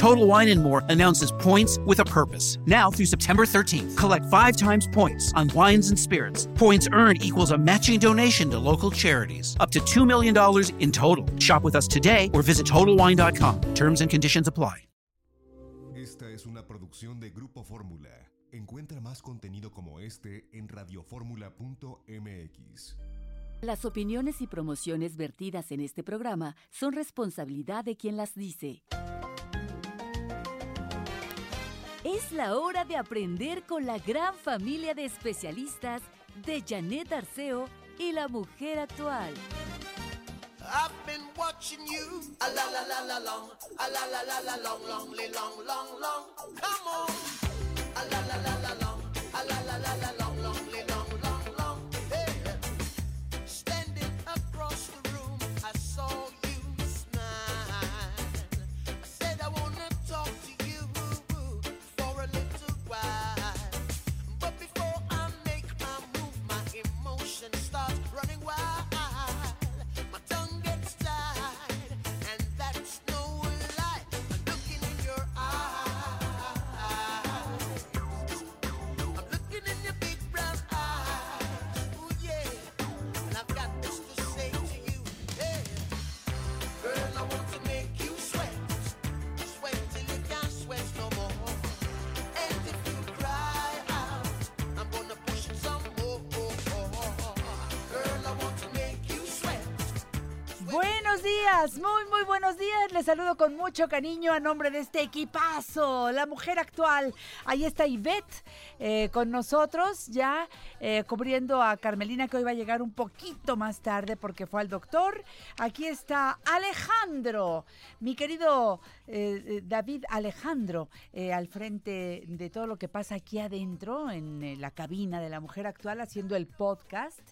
Total Wine and More announces points with a purpose. Now through September 13th, collect five times points on wines and spirits. Points earned equals a matching donation to local charities, up to $2 million in total. Shop with us today or visit TotalWine.com. Terms and conditions apply. Esta es una producción de Grupo Fórmula. Encuentra más contenido como este en radioformula.mx. Las opiniones y promociones vertidas en este programa son responsabilidad de quien las dice. Es la hora de aprender con la gran familia de especialistas de Janet Arceo y la mujer actual. Saludo con mucho cariño a nombre de este equipazo, la mujer actual. Ahí está Ivette eh, con nosotros ya eh, cubriendo a Carmelina que hoy va a llegar un poquito más tarde porque fue al doctor. Aquí está Alejandro, mi querido eh, David Alejandro, al frente de todo lo que pasa aquí adentro en la cabina de la mujer actual haciendo el podcast.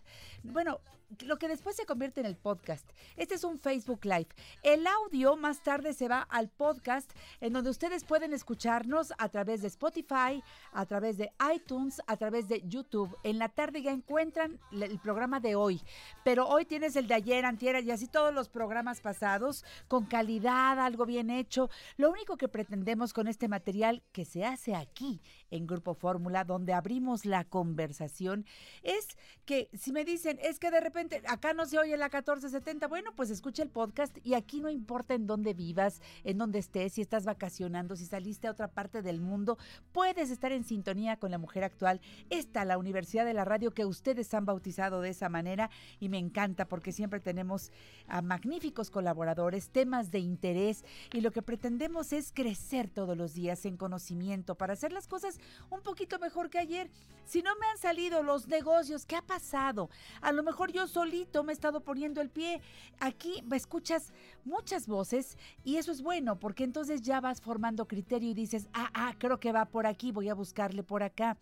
Bueno, lo que después se convierte en el podcast. Este es un Facebook Live. El audio más tarde se va al podcast en donde ustedes pueden escucharnos a través de Spotify, a través de iTunes, a través de YouTube. En la tarde ya encuentran el programa de hoy, pero hoy tienes el de ayer, antier y así todos los programas pasados con calidad, algo bien hecho. Lo único que pretendemos con este material que se hace aquí en Grupo Fórmula, donde abrimos la conversación, es que si me dicen, es que de repente acá no se oye la 1470, bueno, pues escucha el podcast y aquí no importa en dónde vivas, en dónde estés, si estás vacacionando, si saliste a otra parte del mundo, puedes estar en sintonía con la mujer actual. Esta, la Universidad de la Radio, que ustedes han bautizado de esa manera y me encanta porque siempre tenemos a magníficos colaboradores, temas de interés y lo que pretendemos es crecer todos los días en conocimiento para hacer las cosas un poquito mejor que ayer. Si no me han salido los negocios, ¿qué ha pasado? A lo mejor yo solito me he estado poniendo el pie. Aquí escuchas muchas voces y eso es bueno porque entonces ya vas formando criterio y dices, ah, ah, creo que va por aquí, voy a buscarle por acá.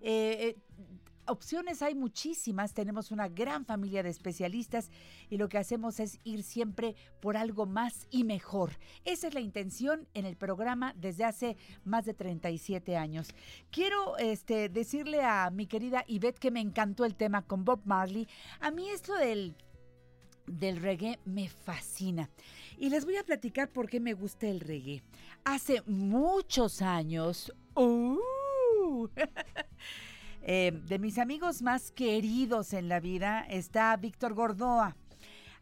Eh, eh, opciones hay muchísimas, tenemos una gran familia de especialistas y lo que hacemos es ir siempre por algo más y mejor. Esa es la intención en el programa desde hace más de 37 años. Quiero este, decirle a mi querida Ivette que me encantó el tema con Bob Marley. A mí esto del del reggae me fascina. Y les voy a platicar por qué me gusta el reggae. Hace muchos años, ¡uh! Eh, de mis amigos más queridos en la vida está Víctor Gordoa.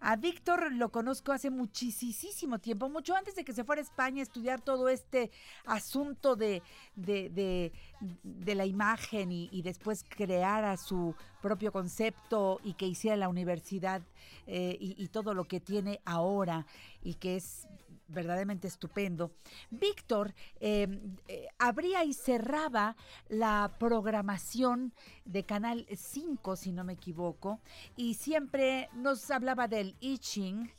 A Víctor lo conozco hace muchísimo tiempo, mucho antes de que se fuera a España a estudiar todo este asunto de, de, de- la imagen y, después creara su propio concepto y que hiciera la universidad eh, y todo lo que tiene ahora y que es verdaderamente estupendo. Víctor eh, eh, abría y cerraba la programación de Canal 5, si no me equivoco, y siempre nos hablaba del I Ching.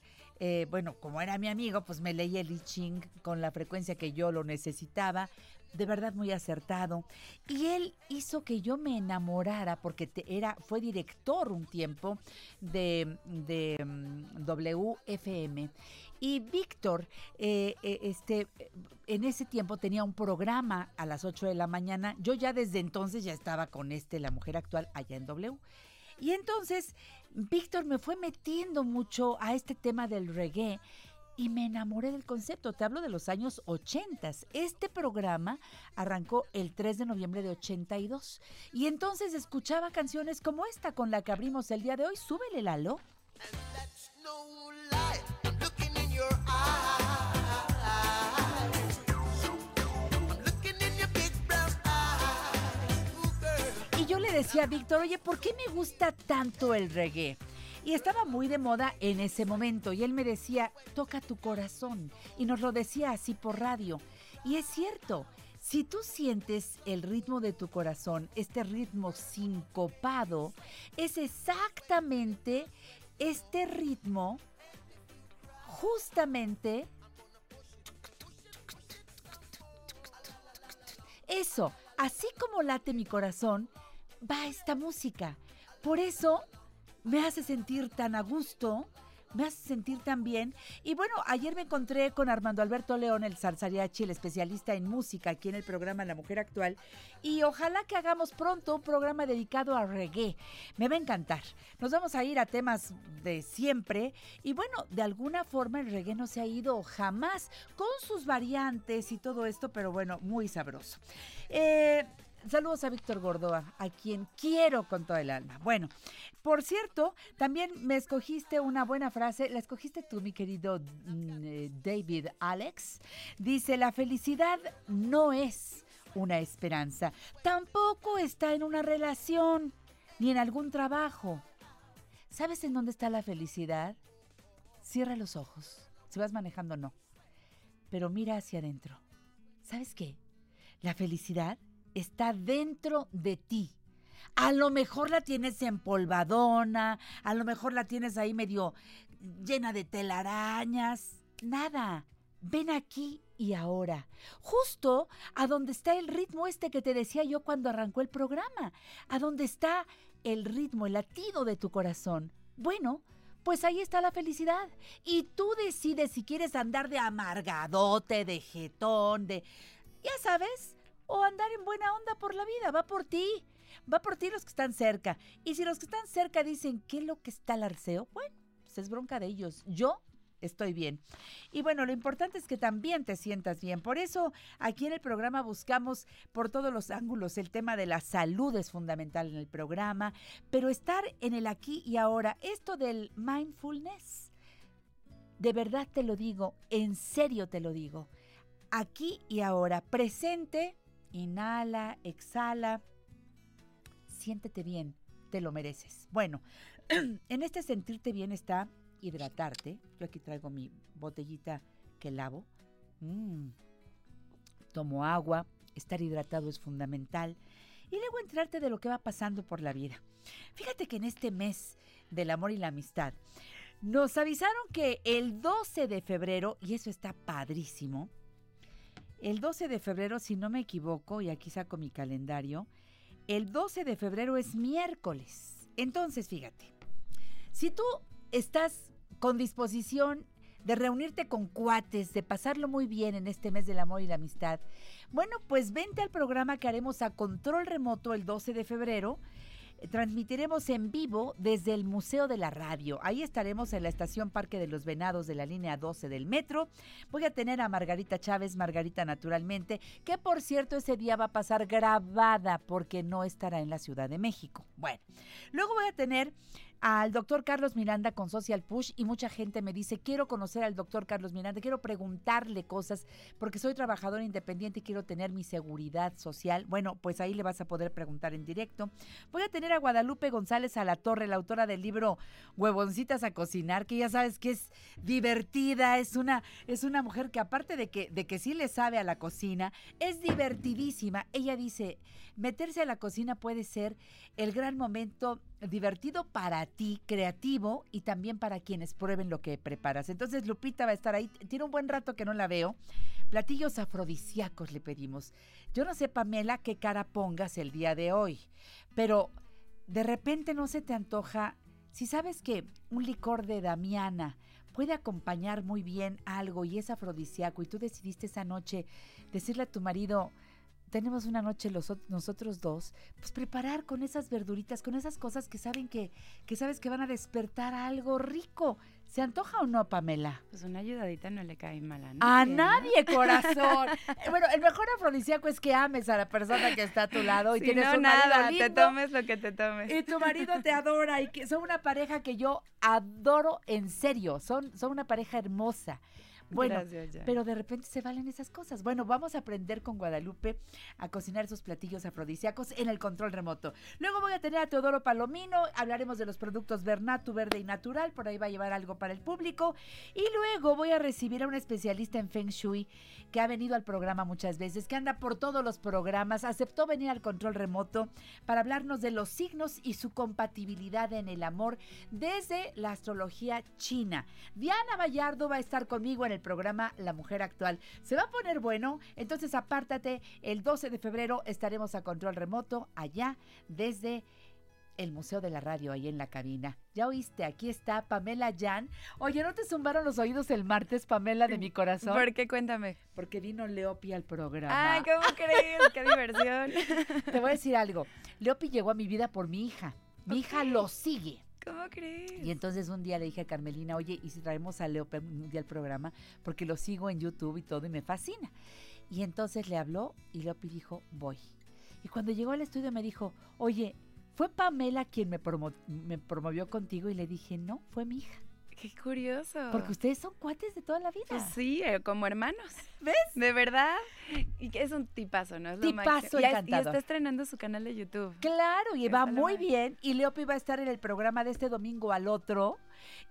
Eh, bueno, como era mi amigo, pues me leía el I Ching con la frecuencia que yo lo necesitaba. De verdad muy acertado. Y él hizo que yo me enamorara porque te- era, fue director un tiempo de, de mm, WFM. Y Víctor, eh, eh, este, en ese tiempo tenía un programa a las 8 de la mañana. Yo ya desde entonces ya estaba con este, la mujer actual, allá en W. Y entonces Víctor me fue metiendo mucho a este tema del reggae y me enamoré del concepto. Te hablo de los años 80. Este programa arrancó el 3 de noviembre de 82 y entonces escuchaba canciones como esta con la que abrimos el día de hoy. Súbele, Lalo. Y yo le decía a Víctor, oye, ¿por qué me gusta tanto el reggae? Y estaba muy de moda en ese momento. Y él me decía, toca tu corazón. Y nos lo decía así por radio. Y es cierto, si tú sientes el ritmo de tu corazón, este ritmo sincopado, es exactamente este ritmo, justamente Eso, así como late mi corazón, va esta música. Por eso me hace sentir tan a gusto, me hace sentir tan bien. Y bueno, ayer me encontré con Armando Alberto León, el Salsariachi, el especialista en música aquí en el programa La Mujer Actual. Y ojalá que hagamos pronto un programa dedicado a reggae. Me va a encantar. Nos vamos a ir a temas de siempre. Y bueno, de alguna forma el reggae no se ha ido jamás con sus variantes y todo esto, pero bueno, muy sabroso. Eh, Saludos a Víctor Gordoa, a quien quiero con toda el alma. Bueno, por cierto, también me escogiste una buena frase, la escogiste tú, mi querido mm, eh, David Alex. Dice, la felicidad no es una esperanza, tampoco está en una relación, ni en algún trabajo. ¿Sabes en dónde está la felicidad? Cierra los ojos. Si vas manejando, no. Pero mira hacia adentro. ¿Sabes qué? La felicidad está dentro de ti. A lo mejor la tienes empolvadona, a lo mejor la tienes ahí medio llena de telarañas. Nada. Ven aquí y ahora. Justo a donde está el ritmo este que te decía yo cuando arrancó el programa. A donde está el ritmo, el latido de tu corazón. Bueno, pues ahí está la felicidad. Y tú decides si quieres andar de amargadote, de jetón, de... Ya sabes, o andar en buena onda por la vida. Va por ti. Va por ti los que están cerca. Y si los que están cerca dicen, ¿qué es lo que está el arceo? Bueno, pues es bronca de ellos. Yo estoy bien. Y bueno, lo importante es que también te sientas bien. Por eso aquí en el programa buscamos por todos los ángulos el tema de la salud es fundamental en el programa, pero estar en el aquí y ahora, esto del mindfulness, de verdad te lo digo, en serio te lo digo, aquí y ahora, presente, inhala, exhala, siéntete bien, te lo mereces. Bueno, en este sentirte bien está hidratarte. Yo aquí traigo mi botellita que lavo. Mm. Tomo agua. Estar hidratado es fundamental. Y luego entrarte de lo que va pasando por la vida. Fíjate que en este mes del amor y la amistad nos avisaron que el 12 de febrero, y eso está padrísimo, el 12 de febrero, si no me equivoco, y aquí saco mi calendario, el 12 de febrero es miércoles. Entonces, fíjate, si tú estás con disposición de reunirte con cuates, de pasarlo muy bien en este mes del amor y la amistad, bueno, pues vente al programa que haremos a control remoto el 12 de febrero transmitiremos en vivo desde el Museo de la Radio. Ahí estaremos en la estación Parque de los Venados de la línea 12 del metro. Voy a tener a Margarita Chávez, Margarita naturalmente, que por cierto ese día va a pasar grabada porque no estará en la Ciudad de México. Bueno, luego voy a tener al doctor Carlos Miranda con Social Push y mucha gente me dice, quiero conocer al doctor Carlos Miranda, quiero preguntarle cosas porque soy trabajador independiente y quiero tener mi seguridad social. Bueno, pues ahí le vas a poder preguntar en directo. Voy a tener a Guadalupe González a la Torre, la autora del libro Huevoncitas a cocinar, que ya sabes que es divertida, es una, es una mujer que aparte de que, de que sí le sabe a la cocina, es divertidísima. Ella dice, meterse a la cocina puede ser el gran momento divertido para ti, creativo y también para quienes prueben lo que preparas. Entonces Lupita va a estar ahí, tiene un buen rato que no la veo. Platillos afrodisíacos le pedimos. Yo no sé, Pamela, qué cara pongas el día de hoy, pero de repente no se te antoja, si sabes que un licor de Damiana puede acompañar muy bien algo y es afrodisíaco y tú decidiste esa noche decirle a tu marido, tenemos una noche los, nosotros dos, pues preparar con esas verduritas, con esas cosas que saben que, que sabes que van a despertar algo rico. ¿Se antoja o no, Pamela? Pues una ayudadita no le cae mal a nadie. A ¿no? nadie, corazón. Eh, bueno, el mejor afrodisíaco es que ames a la persona que está a tu lado y Si tienes no, un marido nada, te lindo, tomes lo que te tomes. Y tu marido te adora y que son una pareja que yo adoro en serio. Son, son una pareja hermosa. Bueno, Gracias, Jan. pero de repente se valen esas cosas. Bueno, vamos a aprender con Guadalupe a cocinar esos platillos afrodisíacos en el control remoto. Luego voy a tener a Teodoro Palomino, hablaremos de los productos Bernatu, verde y natural, por ahí va a llevar algo para el público. Y luego voy a recibir a un especialista en Feng Shui que ha venido al programa muchas veces, que anda por todos los programas, aceptó venir al control remoto para hablarnos de los signos y su compatibilidad en el amor desde la astrología china. Diana Vallardo va a estar conmigo en el programa La Mujer Actual. Se va a poner bueno, entonces apártate, el 12 de febrero estaremos a control remoto allá desde el Museo de la Radio, ahí en la cabina. Ya oíste, aquí está Pamela Jan. Oye, ¿no te zumbaron los oídos el martes, Pamela, de mi corazón? ¿Por qué? Cuéntame. Porque vino Leopi al programa. Ay, ¿cómo crees? Qué diversión. Te voy a decir algo. Leopi llegó a mi vida por mi hija. Mi hija lo sigue. ¿Cómo crees? Y entonces un día le dije a Carmelina, oye, ¿y si traemos a Leopi un día al programa? Porque lo sigo en YouTube y todo y me fascina. Y entonces le habló y Leopi dijo, voy. Y cuando llegó al estudio me dijo, oye, ¿fue Pamela quien me, me promovió contigo? Y le dije, no, fue mi hija. Qué curioso. Porque ustedes son cuates de toda la vida. Pues sí, eh, como hermanos. ¿Ves? De verdad. Y que es un tipazo, ¿no? Es lo Tipazo. Ya es- Y encantador. está estrenando su canal de YouTube. Claro, y va lo muy bien. Y Leopi va a estar en el programa de este domingo al otro.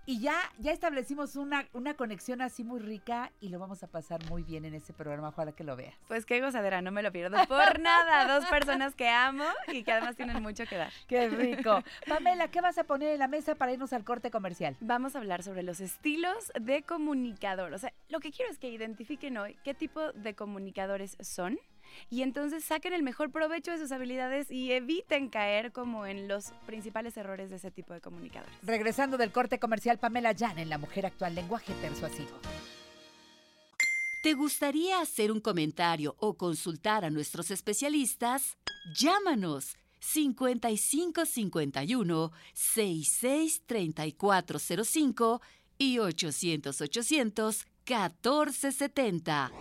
Y ya, ya establecimos una, una conexión así muy rica y lo vamos a pasar muy bien en ese programa. Ojalá que lo veas. Pues qué gozadera, no me lo pierdo por nada. Dos personas que amo y que además tienen mucho que dar. ¡Qué rico! Pamela, ¿qué vas a poner en la mesa para irnos al corte comercial? Vamos a hablar sobre los estilos de comunicador. O sea, lo que quiero es que identifiquen hoy qué tipo de comunicadores son y entonces saquen el mejor provecho de sus habilidades y eviten caer como en los principales errores de ese tipo de comunicadores. Regresando del corte comercial, Pamela Jan en La Mujer Actual, lenguaje persuasivo. ¿Te gustaría hacer un comentario o consultar a nuestros especialistas? Llámanos 5551 663405 y 800 800 1470.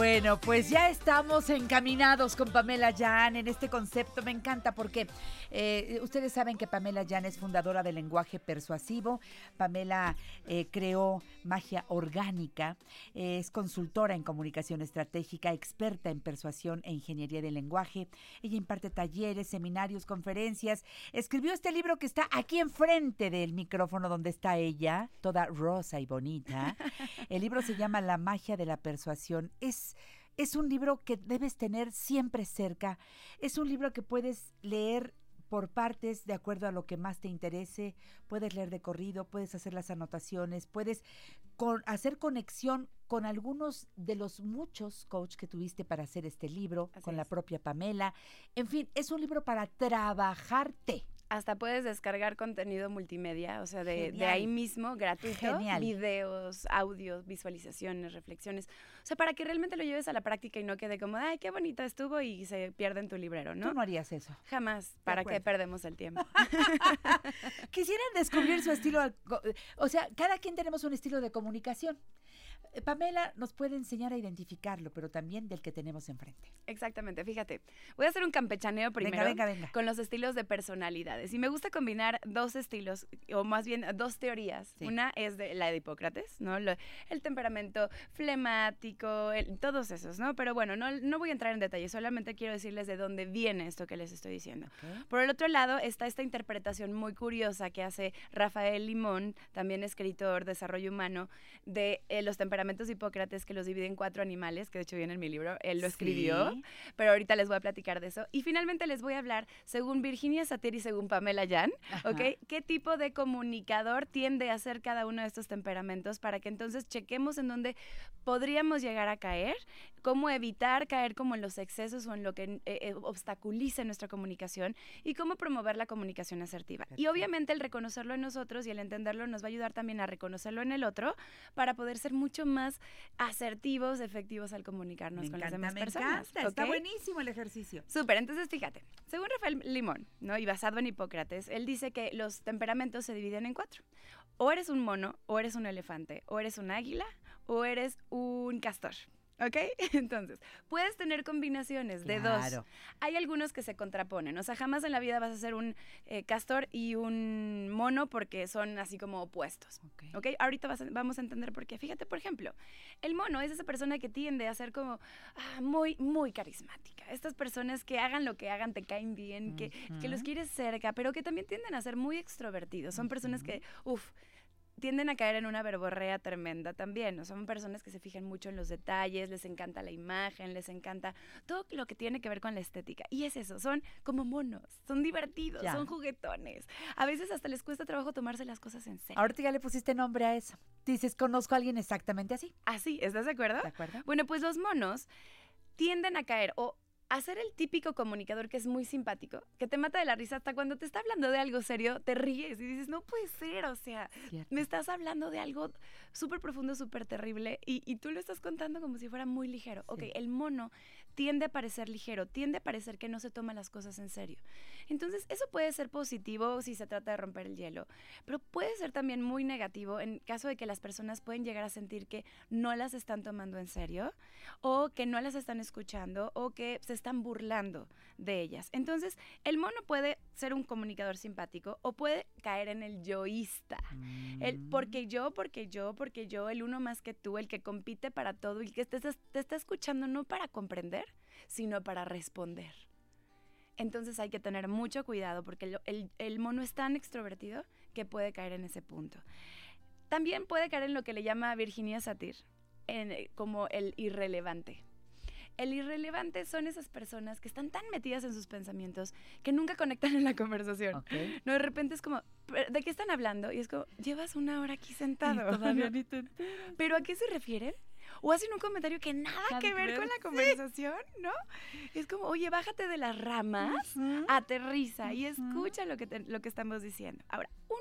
Bueno, pues ya estamos encaminados con Pamela Jan en este concepto. Me encanta porque eh, ustedes saben que Pamela Jan es fundadora del lenguaje persuasivo. Pamela eh, creó magia orgánica, eh, es consultora en comunicación estratégica, experta en persuasión e ingeniería del lenguaje. Ella imparte talleres, seminarios, conferencias. Escribió este libro que está aquí enfrente del micrófono donde está ella, toda rosa y bonita. El libro se llama La magia de la persuasión. Es, es un libro que debes tener siempre cerca. Es un libro que puedes leer por partes de acuerdo a lo que más te interese. Puedes leer de corrido, puedes hacer las anotaciones, puedes con- hacer conexión con algunos de los muchos coach que tuviste para hacer este libro, Así con la propia Pamela. En fin, es un libro para trabajarte. Hasta puedes descargar contenido multimedia, o sea, de, de ahí mismo, gratuito. Genial. Videos, audios, visualizaciones, reflexiones. O sea, para que realmente lo lleves a la práctica y no quede como, ay, qué bonito estuvo y se pierde en tu librero, ¿no? Tú no harías eso. Jamás. ¿Para qué perdemos el tiempo? Quisieran descubrir su estilo, o sea, cada quien tenemos un estilo de comunicación. Eh, Pamela nos puede enseñar a identificarlo, pero también del que tenemos enfrente. Exactamente, fíjate. Voy a hacer un campechaneo primero venga, venga. con los estilos de personalidades. Y me gusta combinar dos estilos, o más bien dos teorías. Sí. Una es de la de Hipócrates, ¿no? Lo- el temperamento flemático, el- todos esos, ¿no? Pero bueno, no, no voy a entrar en detalle, solamente quiero decirles de dónde viene esto que les estoy diciendo. Por el otro lado está esta interpretación muy curiosa que hace Rafael Limón, también escritor, desarrollo humano, de eh, los temperamentos de Hipócrates que los divide en cuatro animales, que de hecho viene en mi libro, él lo escribió, Sí. pero ahorita les voy a platicar de eso. Y finalmente les voy a hablar, según Virginia Satir y según Pamela Yan, ¿ok? ¿Qué tipo de comunicador tiende a ser cada uno de estos temperamentos para que entonces chequemos en dónde podríamos llegar a caer, cómo evitar caer como en los excesos o en lo que eh, eh, obstaculice nuestra comunicación y cómo promover la comunicación asertiva. Y Perfecto. obviamente el reconocerlo en nosotros y el entenderlo nos va a ayudar también a reconocerlo en el otro para poder ser mucho más asertivos, efectivos al comunicarnos Me con encanta, las demás me personas. encanta. Está buenísimo el ejercicio. Súper, entonces fíjate, según Rafael Limón, ¿no? Y basado en Hipócrates, él dice que los temperamentos se dividen en cuatro. O eres un mono, o eres un elefante, o eres un águila, o eres un castor. ¿Ok? Entonces, puedes tener combinaciones de dos. Claro. Hay algunos que se contraponen. O sea, jamás en la vida vas a ser un eh, castor y un mono porque son así como opuestos. Ok. ¿Ok? Ahorita vas a- vamos a entender por qué. Fíjate, por ejemplo, el mono es esa persona que tiende a ser como ah, muy, muy carismática. Estas personas que hagan lo que hagan te caen bien, que, que los quieres cerca, pero que también tienden a ser muy extrovertidos. Son personas que, uff, tienden a caer en una verborrea tremenda también. ¿no? Son personas que se fijan mucho en los detalles, les encanta la imagen, les encanta todo lo que tiene que ver con la estética. Y es eso, son como monos, son divertidos, Ya. son juguetones. A veces hasta les cuesta trabajo tomarse las cosas en serio. Ahorita ya le pusiste nombre a eso. Dices, conozco a alguien exactamente así. Así, ¿estás de acuerdo? ¿De acuerdo? Bueno, pues los monos tienden a caer o a ser el típico comunicador que es muy simpático, que te mata de la risa hasta cuando te está hablando de algo serio, te ríes y dices, no puede ser, o sea, Cierto. me estás hablando de algo súper profundo, súper terrible y, y tú lo estás contando como si fuera muy ligero. Ok, el mono tiende a parecer ligero, tiende a parecer que no se toma las cosas en serio. Entonces, eso puede ser positivo si se trata de romper el hielo, pero puede ser también muy negativo en caso de que las personas pueden llegar a sentir que no las están tomando en serio o que no las están escuchando o que se están burlando de ellas. Entonces, el mono puede ser un comunicador simpático o puede caer en el yoísta. El Mm. porque yo, porque yo, porque yo, el uno más que tú, el que compite para todo y que te, está escuchando no para comprender, sino para responder. Entonces hay que tener mucho cuidado porque el, el- el mono es tan extrovertido que puede caer en ese punto. También puede caer en lo que le llama Virginia Satir, en, eh, como el irrelevante. El irrelevante son esas personas que están tan metidas en sus pensamientos que nunca conectan en la conversación. No, de repente es como, "¿Pero ¿de qué están hablando? Y es como, llevas una hora aquí sentado. ¿no? ni te enteras. ¿Pero a qué se refieren? O hacen un comentario que nada, Nada que ver ver, con la sí. conversación, ¿no? Es como, oye, bájate de las ramas, aterriza y escucha lo que, te- lo que estamos diciendo. Ahora, un,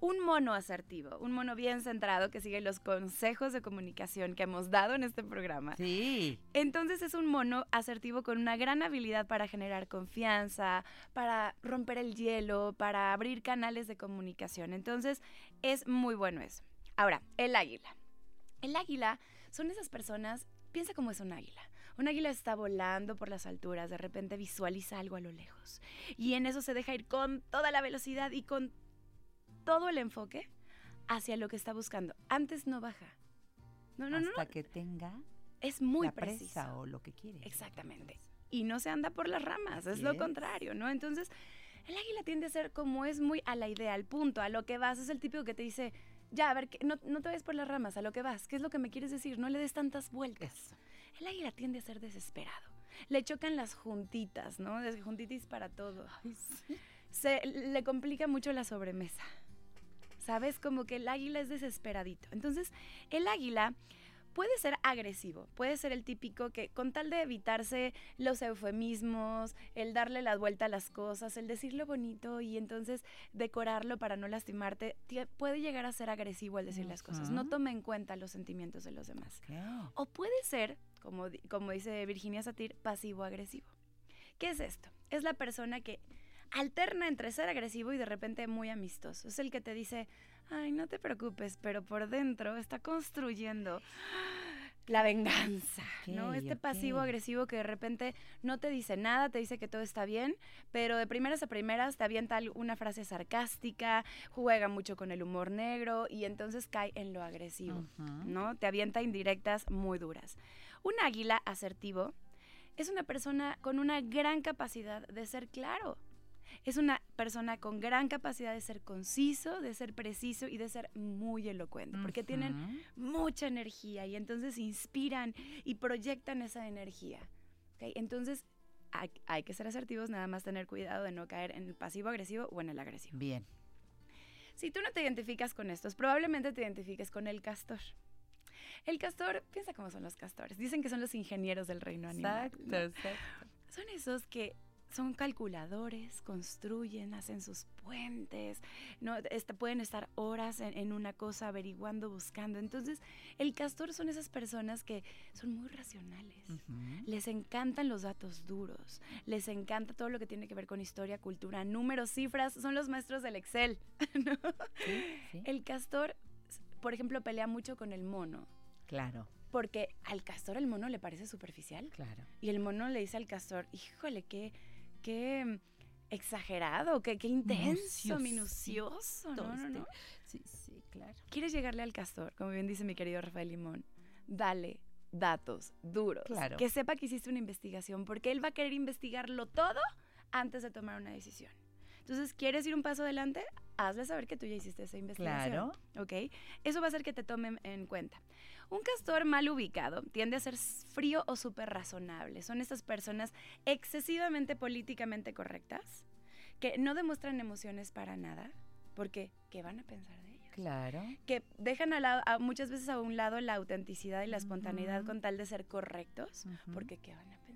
un mono asertivo, un mono bien centrado que sigue los consejos de comunicación que hemos dado en este programa. Sí. Entonces es un mono asertivo con una gran habilidad para generar confianza, para romper el hielo, para abrir canales de comunicación. Entonces es muy bueno eso. Ahora, el águila. El águila son esas personas, piensa cómo es un águila. Un águila está volando por las alturas, de repente visualiza algo a lo lejos. Y en eso se deja ir con toda la velocidad y con todo el enfoque hacia lo que está buscando. Antes no baja. No, no, no, Hasta no. que tenga Es muy la preciso. presa o lo que quiere. Exactamente. Y no se anda por las ramas, es lo contrario, ¿no? Entonces, el águila tiende a ser como es muy a la idea, al punto, a lo que vas. Es el típico que te dice, ya, a ver, que- no, no te vayas por las ramas, a lo que vas. ¿Qué es lo que me quieres decir? No le des tantas vueltas. Eso. El águila tiende a ser desesperado. Le chocan las juntitas, ¿no? Desde juntitis para todo. Se le complica mucho la sobremesa. ¿Sabes? Como que el águila es desesperadito. Entonces, el águila puede ser agresivo, puede ser el típico que con tal de evitarse los eufemismos, el darle la vuelta a las cosas, el decirlo bonito y entonces decorarlo para no lastimarte, puede llegar a ser agresivo al decir las cosas. No toma en cuenta los sentimientos de los demás. Ok. O puede ser, como, como dice Virginia Satir, pasivo-agresivo. ¿Qué es esto? Es la persona que alterna entre ser agresivo y de repente muy amistoso. Es el que te dice, ay, no te preocupes, pero por dentro está construyendo la venganza, ¿no? Este pasivo agresivo que de repente no te dice nada, te dice que todo está bien, pero de primeras a primeras te avienta una frase sarcástica, juega mucho con el humor negro y entonces cae en lo agresivo. ¿no? Te avienta indirectas muy duras. Un águila asertivo es una persona con una gran capacidad de ser claro. Es una persona con gran capacidad de ser conciso, de ser preciso y de ser muy elocuente, porque tienen mucha energía y entonces inspiran y proyectan esa energía. ¿ok? Entonces hay, hay que ser asertivos, nada más tener cuidado de no caer en el pasivo agresivo o en el agresivo. Bien. Si tú no te identificas con estos, probablemente te identifiques con el castor. El castor, piensa cómo son los castores. Dicen que son los ingenieros del reino animal. ¿no? Son esos que son calculadores, construyen, hacen sus puentes, ¿no? Este, pueden estar horas en, en una cosa averiguando, buscando. Entonces, el castor son esas personas que son muy racionales. Les encantan los datos duros, les encanta todo lo que tiene que ver con historia, cultura, números, cifras, son los maestros del Excel. ¿no? Sí, sí. El castor, por ejemplo, pelea mucho con el mono, Claro, porque al castor el mono le parece superficial. claro. Y el mono le dice al castor, híjole, qué, qué exagerado, qué, qué intenso, minucioso. No, no, no. Sí, sí, claro. ¿Quieres llegarle al castor? Como bien dice mi querido Rafael Limón, dale datos duros. Claro. Que sepa que hiciste una investigación, porque él va a querer investigarlo todo antes de tomar una decisión. Entonces, ¿quieres ir un paso adelante? Hazle saber que tú ya hiciste esa investigación. Claro. ¿Ok? Eso va a hacer que te tomen en cuenta. Un castor mal ubicado tiende a ser frío o súper razonable. Son estas personas excesivamente políticamente correctas que no demuestran emociones para nada, porque ¿qué van a pensar de ellos? Claro. que dejan a lado- a- muchas veces a un lado la autenticidad y la espontaneidad con tal de ser correctos, porque ¿qué van a pensar?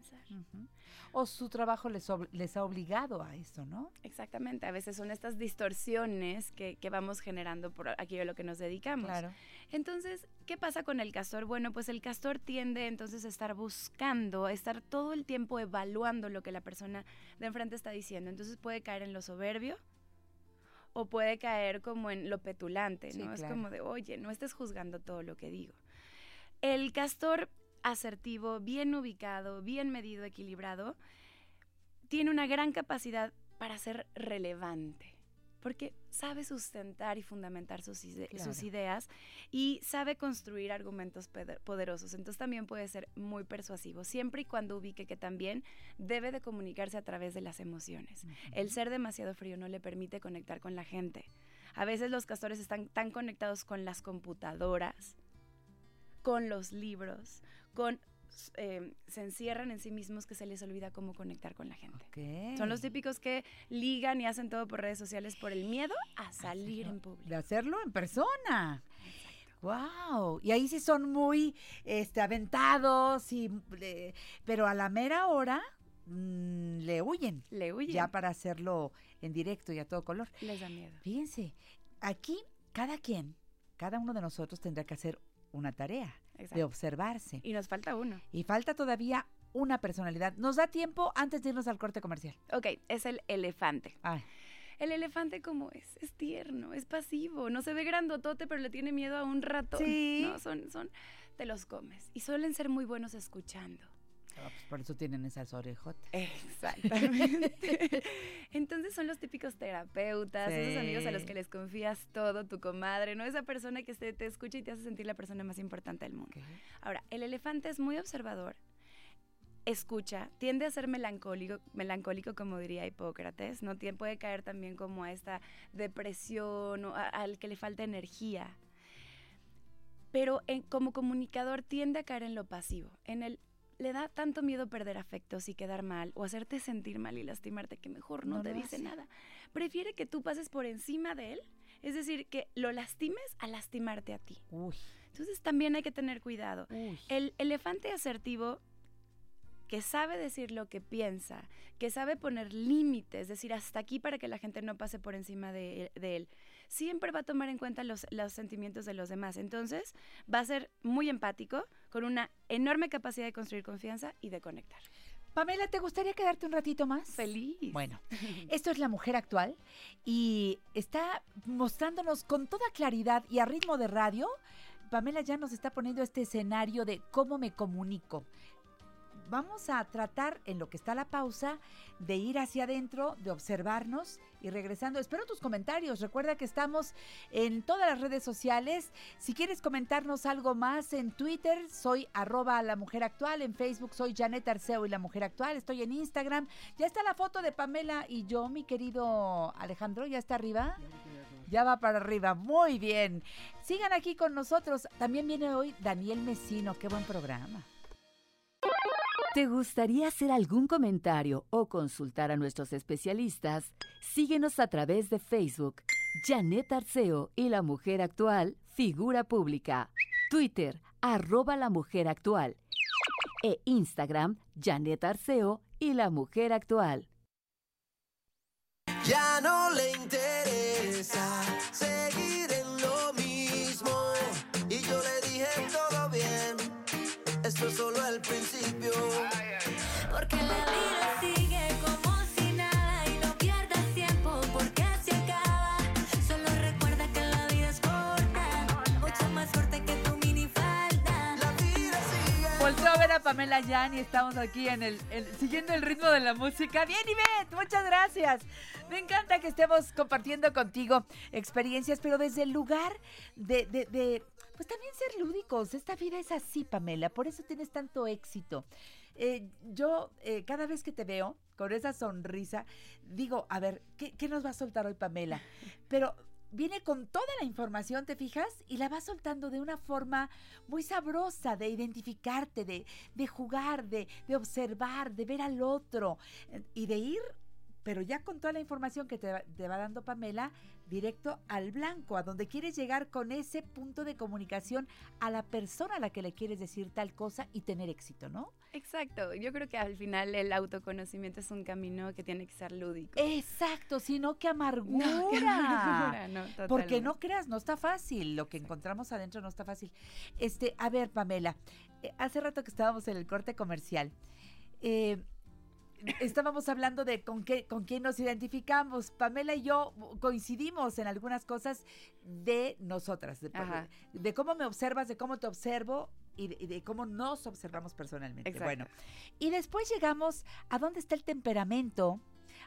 O su trabajo les, ob- les ha obligado a eso, ¿no? Exactamente, a veces son estas distorsiones que, que vamos generando por aquello a lo que nos dedicamos. Claro. Entonces, ¿qué pasa con el castor? Bueno, pues el castor tiende entonces a estar buscando, a estar todo el tiempo evaluando lo que la persona de enfrente está diciendo. Entonces puede caer en lo soberbio o puede caer como en lo petulante, Sí, ¿no? Es como de, oye, no estés juzgando todo lo que digo. El castor asertivo, bien ubicado, bien medido, equilibrado, tiene una gran capacidad para ser relevante, porque sabe sustentar y fundamentar sus, ide- sus Claro. ideas y sabe construir argumentos poderosos. Entonces también puede ser muy persuasivo, siempre y cuando ubique que también debe de comunicarse a través de las emociones. El ser demasiado frío no le permite conectar con la gente. A veces los castores están tan conectados con las computadoras, con los libros, con eh, se encierran en sí mismos que se les olvida cómo conectar con la gente. Son los típicos que ligan y hacen todo por redes sociales por el miedo a salir en De público. hacerlo en persona. Wow. Y ahí sí son muy este, aventados, y, eh, pero a la mera hora mm, le huyen. Le huyen. Ya para hacerlo en directo y a todo color. Les da miedo. Fíjense, aquí cada quien, cada uno de nosotros tendrá que hacer una tarea de observarse. Y nos falta uno. Y falta todavía una personalidad. ¿Nos da tiempo antes de irnos al corte comercial? Ok, es el elefante. Ay, El elefante como es, es tierno, es pasivo, no se ve grandotote, pero le tiene miedo a un ratón. Sí. No, son, son, te los comes. Y suelen ser muy buenos escuchando. Ah, pues por eso tienen esas orejotas. Exactamente. Entonces son los típicos terapeutas, esos amigos a los Sí. que les confías todo, tu comadre, ¿no? Esa persona que se- te escucha y te hace sentir la persona más importante del mundo. Ahora, el elefante es muy observador, escucha, tiende a ser melancólico, melancólico como diría Hipócrates, ¿no? Tien- puede caer también como a esta depresión o a- al que le falta energía. Pero en- como comunicador tiende a caer en lo pasivo, en el le da tanto miedo perder afectos y quedar mal o hacerte sentir mal y lastimarte que mejor no, No te dice hace. nada. Prefiere que tú pases por encima de él, es decir, que lo lastimes a lastimarte a ti. Uy, Entonces también hay que tener cuidado. uy. El elefante asertivo que sabe decir lo que piensa, que sabe poner límites, es decir, hasta aquí para que la gente no pase por encima de, de él, siempre va a tomar en cuenta los, los sentimientos de los demás. Entonces va a ser muy empático, con una enorme capacidad de construir confianza y de conectar. Pamela, ¿te gustaría quedarte un ratito más? Feliz. Bueno, esto es la mujer actual y está mostrándonos con toda claridad y a ritmo de radio Pamela ya nos está poniendo este escenario de cómo me comunico. Vamos a tratar en lo que está la pausa de ir hacia adentro, de observarnos y regresando. Espero tus comentarios. Recuerda que estamos en todas las redes sociales. Si quieres comentarnos algo más en Twitter, soy arroba la mujer actual. En Facebook soy Janet Arceo y la mujer actual. Estoy en Instagram. Ya está la foto de Pamela y yo, mi querido Alejandro. ¿Ya está arriba? Ya va para arriba, muy bien. Sigan aquí con nosotros. También viene hoy Daniel Mesino, qué buen programa. ¿Te gustaría hacer algún comentario o consultar a nuestros especialistas? Síguenos a través de Facebook, Janet Arceo y la Mujer Actual, figura pública. Twitter, arroba la Mujer Actual. E Instagram, Janet Arceo y la Mujer Actual. Ya no le interesa Es solo el principio. Porque la vida sigue como si nada y no pierdas tiempo porque se acaba. Solo recuerda que la vida es corta, mucho más corta que tu minifalda. La vida sigue. Volteo a ver a Pamela Yan y estamos aquí en el, en- siguiendo el ritmo de la música. Bien, Ivette, muchas gracias. Me encanta que estemos compartiendo contigo experiencias, pero desde el lugar de, de- de, pues también ser lúdicos. Esta vida es así, Pamela, por eso tienes tanto éxito. Eh, yo, eh, cada vez que te veo con esa sonrisa, digo, a ver, ¿qué, qué nos va a soltar hoy, Pamela? Pero viene con toda la información, ¿te fijas? Y la va soltando de una forma muy sabrosa de identificarte, de, de jugar, de, de observar, de ver al otro eh, y de ir, pero ya con toda la información que te, te va dando Pamela, directo al blanco, a donde quieres llegar con ese punto de comunicación a la persona a la que le quieres decir tal cosa y tener éxito, ¿no? Exacto. Yo creo que al final el autoconocimiento es un camino que tiene que ser lúdico. Exacto, sino que amargura. No, que amargura, no, Porque no creas, no está fácil. Lo que encontramos adentro no está fácil. Este, a ver, Pamela, eh, hace rato que estábamos en el corte comercial. eh, estábamos hablando de con qué, con quién nos identificamos. Pamela y yo coincidimos en algunas cosas de nosotras, de, cómo me observas, de cómo te observo y de, y de cómo nos observamos personalmente. Exacto. Bueno, y después llegamos a dónde está el temperamento.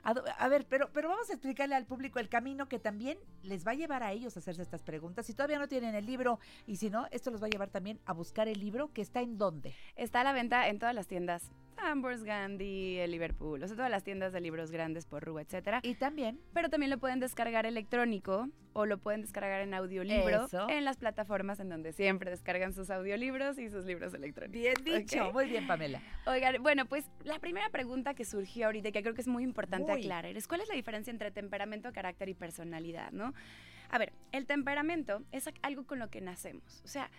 A, a ver, pero, pero vamos a explicarle al público el camino que también les va a llevar a ellos a hacerse estas preguntas. Si todavía no tienen el libro y si no, esto los va a llevar también a buscar el libro que está en dónde. Está a la venta en todas las tiendas. Ambers, Gandhi, el Liverpool, o sea, todas las tiendas de libros grandes por Rúa, etcétera. Y también Pero también lo pueden descargar electrónico o lo pueden descargar en audiolibro Eso. en las plataformas en donde siempre descargan sus audiolibros y sus libros electrónicos. bien dicho, muy bien, Pamela. Oigan, bueno, pues la primera pregunta que surgió ahorita y que creo que es muy importante aclarar es cuál es la diferencia entre temperamento, carácter y personalidad, ¿no? A ver, el temperamento es algo con lo que nacemos. O sea,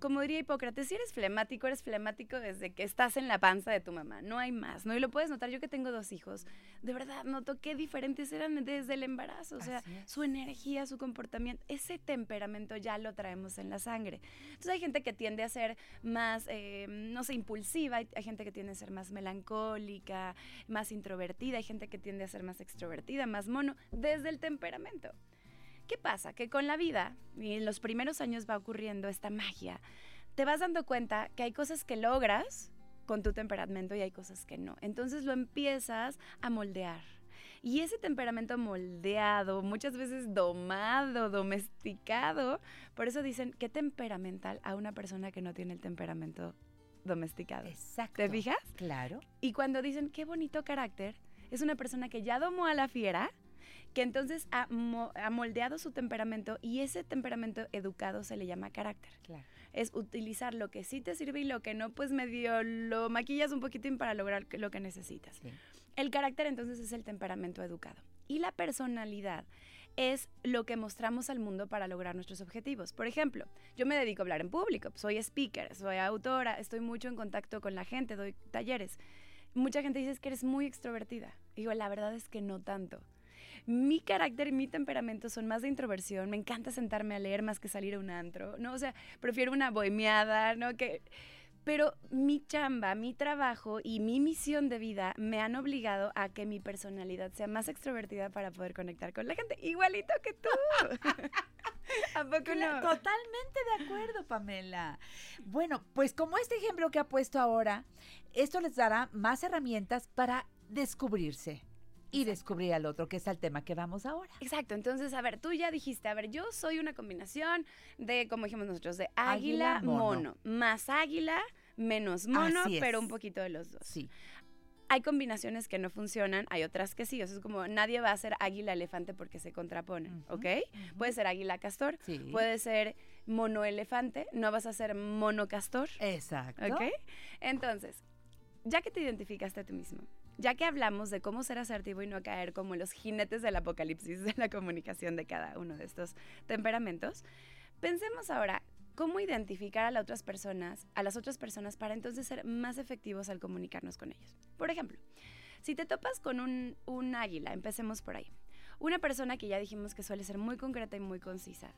como diría Hipócrates, si eres flemático, eres flemático desde que estás en la panza de tu mamá. No hay más, ¿no? Y lo puedes notar. Yo que tengo dos hijos, de verdad noto qué diferentes eran desde el embarazo. O sea, su energía, su comportamiento, ese temperamento ya lo traemos en la sangre. Entonces hay gente que tiende a ser más, eh, no sé, impulsiva, hay, hay gente que tiende a ser más melancólica, más introvertida, hay gente que tiende a ser más extrovertida, más mono, desde el temperamento. ¿Qué pasa? Que con la vida, y en los primeros años va ocurriendo esta magia, te vas dando cuenta que hay cosas que logras con tu temperamento y hay cosas que no. Entonces lo empiezas a moldear. Y ese temperamento moldeado, muchas veces domado, domesticado, por eso dicen que temperamental a una persona que no tiene el temperamento domesticado. Exacto. ¿Te fijas? Claro. Y cuando dicen qué bonito carácter, es una persona que ya domó a la fiera, que entonces ha, mo- ha moldeado su temperamento y ese temperamento educado se le llama carácter. Claro. Es utilizar lo que sí te sirve y lo que no, pues medio lo maquillas un poquitín para lograr lo que necesitas. Sí. El carácter entonces es el temperamento educado. Y la personalidad es lo que mostramos al mundo para lograr nuestros objetivos. Por ejemplo, yo me dedico a hablar en público, soy speaker, soy autora, estoy mucho en contacto con la gente, doy talleres. Mucha gente dice "Es que eres muy extrovertida. Digo, la verdad es que no tanto. Mi carácter y mi temperamento son más de introversión. Me encanta sentarme a leer más que salir a un antro, ¿no? O sea, prefiero una bohemiada, ¿no? Que... Pero mi chamba, mi trabajo y mi misión de vida me han obligado a que mi personalidad sea más extrovertida para poder conectar con la gente. Igualito que tú. ¿A poco Cla- no? Totalmente de acuerdo, Pamela. Bueno, pues como este ejemplo que ha puesto ahora, esto les dará más herramientas para descubrirse y descubrir al otro, que es el tema que vamos ahora. Exacto, entonces, a ver, tú ya dijiste, a ver, yo soy una combinación de, como dijimos nosotros, de águila, Águila, mono. mono. más águila, menos mono, pero un poquito de los dos. Sí. Hay combinaciones que no funcionan, hay otras que sí, o sea, es como nadie va a ser águila elefante porque se contraponen, ¿ok? Puede ser águila castor, Sí. puede ser mono elefante, no vas a ser mono castor, Exacto. ¿ok? Entonces, ya que te identificaste a ti mismo, ya que hablamos de cómo ser asertivo y no caer como los jinetes del apocalipsis de la comunicación de cada uno de estos temperamentos, pensemos ahora cómo identificar a las otras personas, a las otras personas para entonces ser más efectivos al comunicarnos con ellos. Por ejemplo, si te topas con un, un águila, empecemos por ahí. Una persona que ya dijimos que suele ser muy concreta y muy concisa.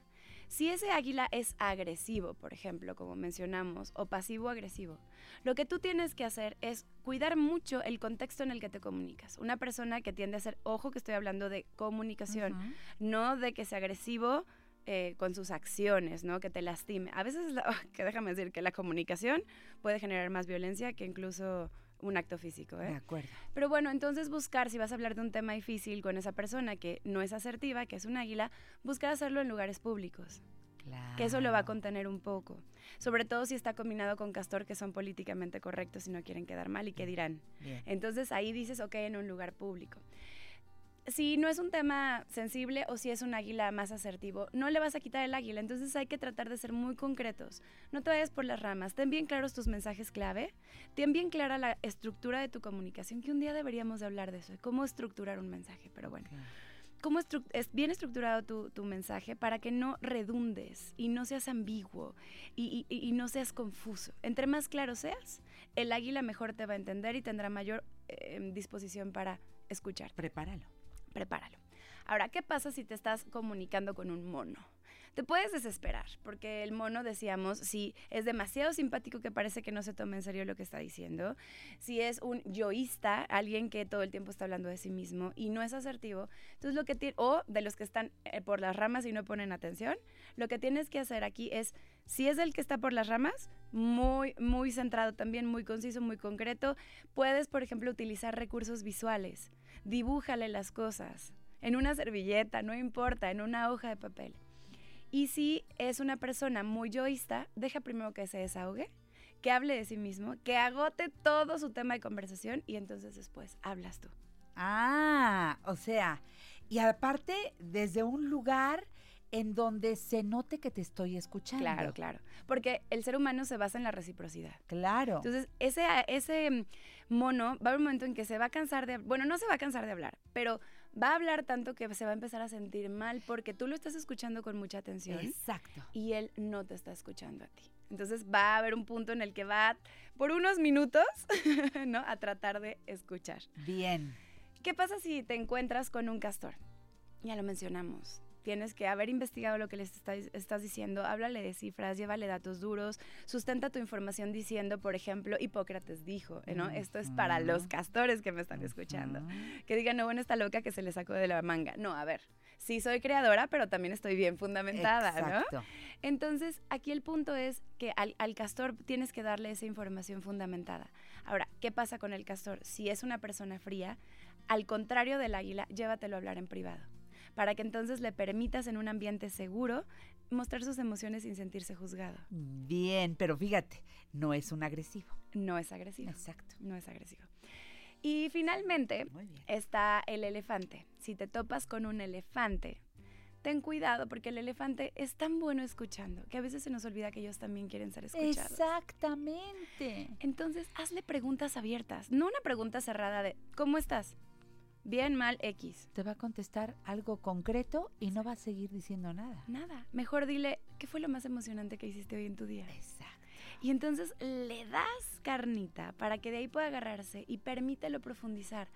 Si ese águila es agresivo, por ejemplo, como mencionamos, o pasivo-agresivo, lo que tú tienes que hacer es cuidar mucho el contexto en el que te comunicas. Una persona que tiende a ser, ojo que estoy hablando de comunicación, no de que sea agresivo eh, con sus acciones, ¿no? Que te lastime. A veces, la- que déjame decir que la comunicación puede generar más violencia que incluso un acto físico, De ¿eh? acuerdo. Pero bueno, entonces buscar, si vas a hablar de un tema difícil con esa persona que no es asertiva, que es un águila, buscar hacerlo en lugares públicos, que eso lo va a Claro. contener un poco. Sobre todo si está combinado con castor, que son políticamente correctos y no quieren quedar mal y qué dirán. Bien. Entonces ahí dices, ok, en un lugar público. Si no es un tema sensible o si es un águila más asertivo, no le vas a quitar el águila. Entonces hay que tratar de ser muy concretos. No te vayas por las ramas. Ten bien claros tus mensajes clave. Ten bien clara la estructura de tu comunicación, que un día deberíamos de hablar de eso, de cómo estructurar un mensaje. Pero bueno, Claro. cómo estru- es bien estructurado tu, tu mensaje para que no redundes y no seas ambiguo y, y- y no seas confuso. Entre más claro seas, el águila mejor te va a entender y tendrá mayor eh, disposición para escuchar. Prepáralo. Prepáralo. Ahora, ¿qué pasa si te estás comunicando con un mono? Te puedes desesperar, porque el mono, decíamos, si es demasiado simpático que parece que no se toma en serio lo que está diciendo, si es un yoísta, alguien que todo el tiempo está hablando de sí mismo y no es asertivo, entonces lo que tiene, o de los que están eh, por las ramas y no ponen atención, lo que tienes que hacer aquí es, si es el que está por las ramas, muy, muy centrado también, muy conciso, muy concreto, puedes, por ejemplo, utilizar recursos visuales, dibújale las cosas en una servilleta, no importa, en una hoja de papel. Y si es una persona muy yoísta, deja primero que se desahogue, que hable de sí mismo, que agote todo su tema de conversación y entonces después hablas tú. Ah, o sea, y aparte desde un lugar en donde se note que te estoy escuchando. Claro, claro. Porque el ser humano se basa en la reciprocidad. Claro. Entonces, ese, ese mono va a haber un momento en que se va a cansar de, bueno, no se va a cansar de hablar, pero va a hablar tanto que se va a empezar a sentir mal porque tú lo estás escuchando con mucha atención Exacto. y él no te está escuchando a ti. Entonces va a haber un punto en el que va por unos minutos, ¿no? A tratar de escuchar. Bien. ¿Qué pasa si te encuentras con un castor? Ya lo mencionamos. Tienes que haber investigado lo que les está- estás diciendo, háblale de cifras, llévale datos duros, sustenta tu información diciendo, por ejemplo, Hipócrates dijo, ¿no? Esto es para los castores que me están escuchando. Que digan, no, bueno, está loca que se le sacó de la manga. No, a ver, sí soy creadora, pero también estoy bien fundamentada, ¿no? Exacto. Entonces, aquí el punto es que al, al castor tienes que darle esa información fundamentada. Ahora, ¿qué pasa con el castor? Si es una persona fría, al contrario del águila, llévatelo a hablar en privado, para que entonces le permitas en un ambiente seguro mostrar sus emociones sin sentirse juzgado. Bien, pero fíjate, no es un agresivo. No es agresivo. Exacto. No es agresivo. Y finalmente está el elefante. Si te topas con un elefante, ten cuidado porque el elefante es tan bueno escuchando que a veces se nos olvida que ellos también quieren ser escuchados. Exactamente. Entonces, hazle preguntas abiertas, no una pregunta cerrada de ¿cómo estás? Bien, mal, X. Te va a contestar algo concreto y no va a seguir diciendo nada. Nada. Mejor dile, ¿qué fue lo más emocionante que hiciste hoy en tu día? Exacto. Y entonces le das carnita para que de ahí pueda agarrarse y permítelo profundizar.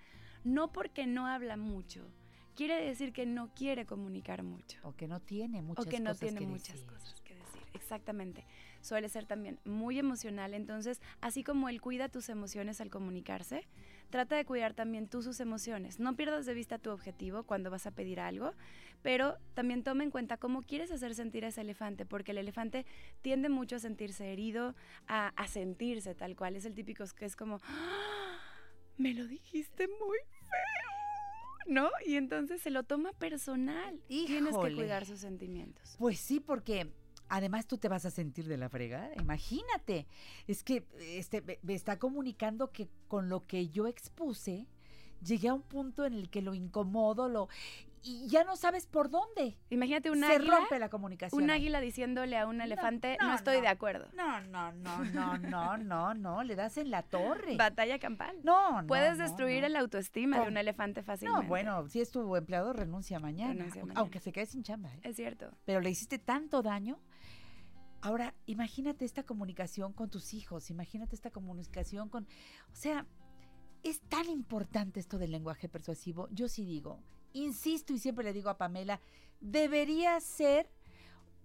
No porque no habla mucho, quiere decir que no quiere comunicar mucho. O que no tiene muchas o que no cosas tiene que muchas decir. cosas que decir. Exactamente. suele ser también muy emocional, entonces así como él cuida tus emociones al comunicarse, trata de cuidar también tú sus emociones. No pierdas de vista tu objetivo cuando vas a pedir algo, pero también toma en cuenta cómo quieres hacer sentir a ese elefante, porque el elefante tiende mucho a sentirse herido, a, a sentirse tal cual. Es el típico que es como, "Ah, me lo dijiste muy feo, ¿no? Y entonces se lo toma personal. Tienes que cuidar sus sentimientos. Pues sí, porque además tú te vas a sentir de la fregada. Imagínate. Es que este, me, está comunicando que con lo que yo expuse, llegué a un punto en el que lo incomodo, lo y ya no sabes por dónde. Imagínate un Se águila, rompe la comunicación. un ahí. águila diciéndole a un elefante, no, no, estoy no. de acuerdo. No, no, no, no, no, no, no, le das en la torre. Batalla campal. No, no. Puedes destruir el autoestima de un elefante fácilmente. No, bueno, si es tu empleado, renuncia mañana. Renuncia mañana. Aunque se quede sin chamba. ¿eh? Es cierto. Pero le hiciste tanto daño. Ahora, imagínate esta comunicación con tus hijos, imagínate esta comunicación con... O sea, es tan importante esto del lenguaje persuasivo. Yo sí digo, insisto y siempre le digo a Pamela, debería ser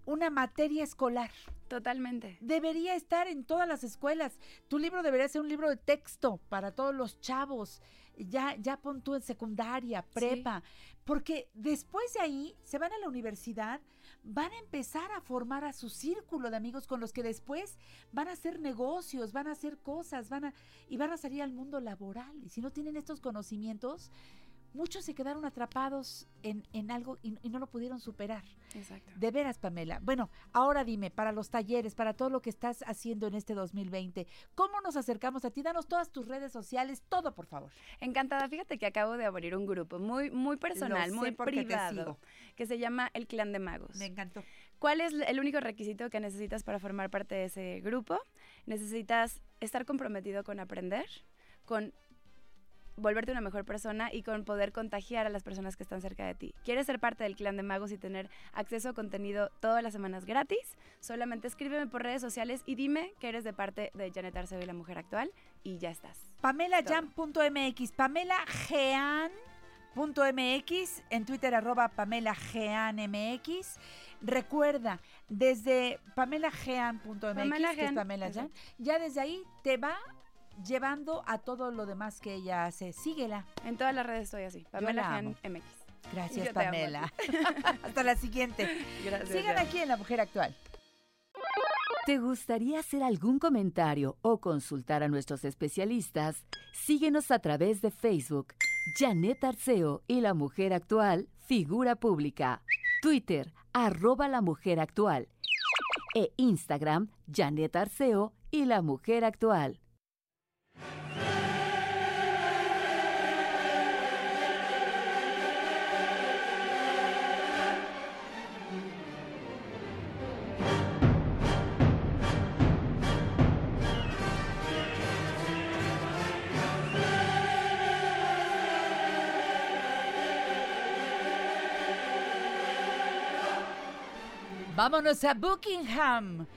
una materia escolar. Totalmente. Debería estar en todas las escuelas. Tu libro debería ser un libro de texto para todos los chavos. Ya, ya pon tú en secundaria, prepa. Porque después de ahí se van a la universidad, van a empezar a formar a su círculo de amigos con los que después van a hacer negocios, van a hacer cosas, van a, y van a salir al mundo laboral. Y si no tienen estos conocimientos, muchos se quedaron atrapados en, en algo y- y no lo pudieron superar. Exacto. De veras, Pamela. Bueno, ahora dime, para los talleres, para todo lo que estás haciendo en este 2020, ¿cómo nos acercamos a ti? Danos todas tus redes sociales, todo, por favor. Encantada, fíjate que acabo de abrir un grupo muy, muy personal, muy privado, que se llama El Clan de Magos. Me encantó. ¿Cuál es el único requisito que necesitas para formar parte de ese grupo? Necesitas estar comprometido con aprender, con volverte una mejor persona y con poder contagiar a las personas que están cerca de ti. ¿Quieres ser parte del clan de magos y tener acceso a contenido todas las semanas gratis? Solamente escríbeme por redes sociales y dime que eres de parte de Janet Arceo y la mujer actual y ya estás. PamelaJan.mx, PamelaJean.mx, en Twitter arroba PamelaJeanMX. Recuerda, desde PamelaJean.mx, Pamela que es Pamela ya desde ahí te va llevando a todo lo demás que ella hace. Síguela. En todas las redes estoy así, Pamela. MX. Gracias, Pamela. Hasta la siguiente. Gracias. Sigan aquí en La Mujer Actual. ¿Te gustaría hacer algún comentario o consultar a nuestros especialistas? Síguenos a través de Facebook, Janet Arceo y la mujer actual, figura pública. Twitter, arroba la mujer actual. E Instagram, Janet Arceo y la mujer actual. Vámonos a Buckingham.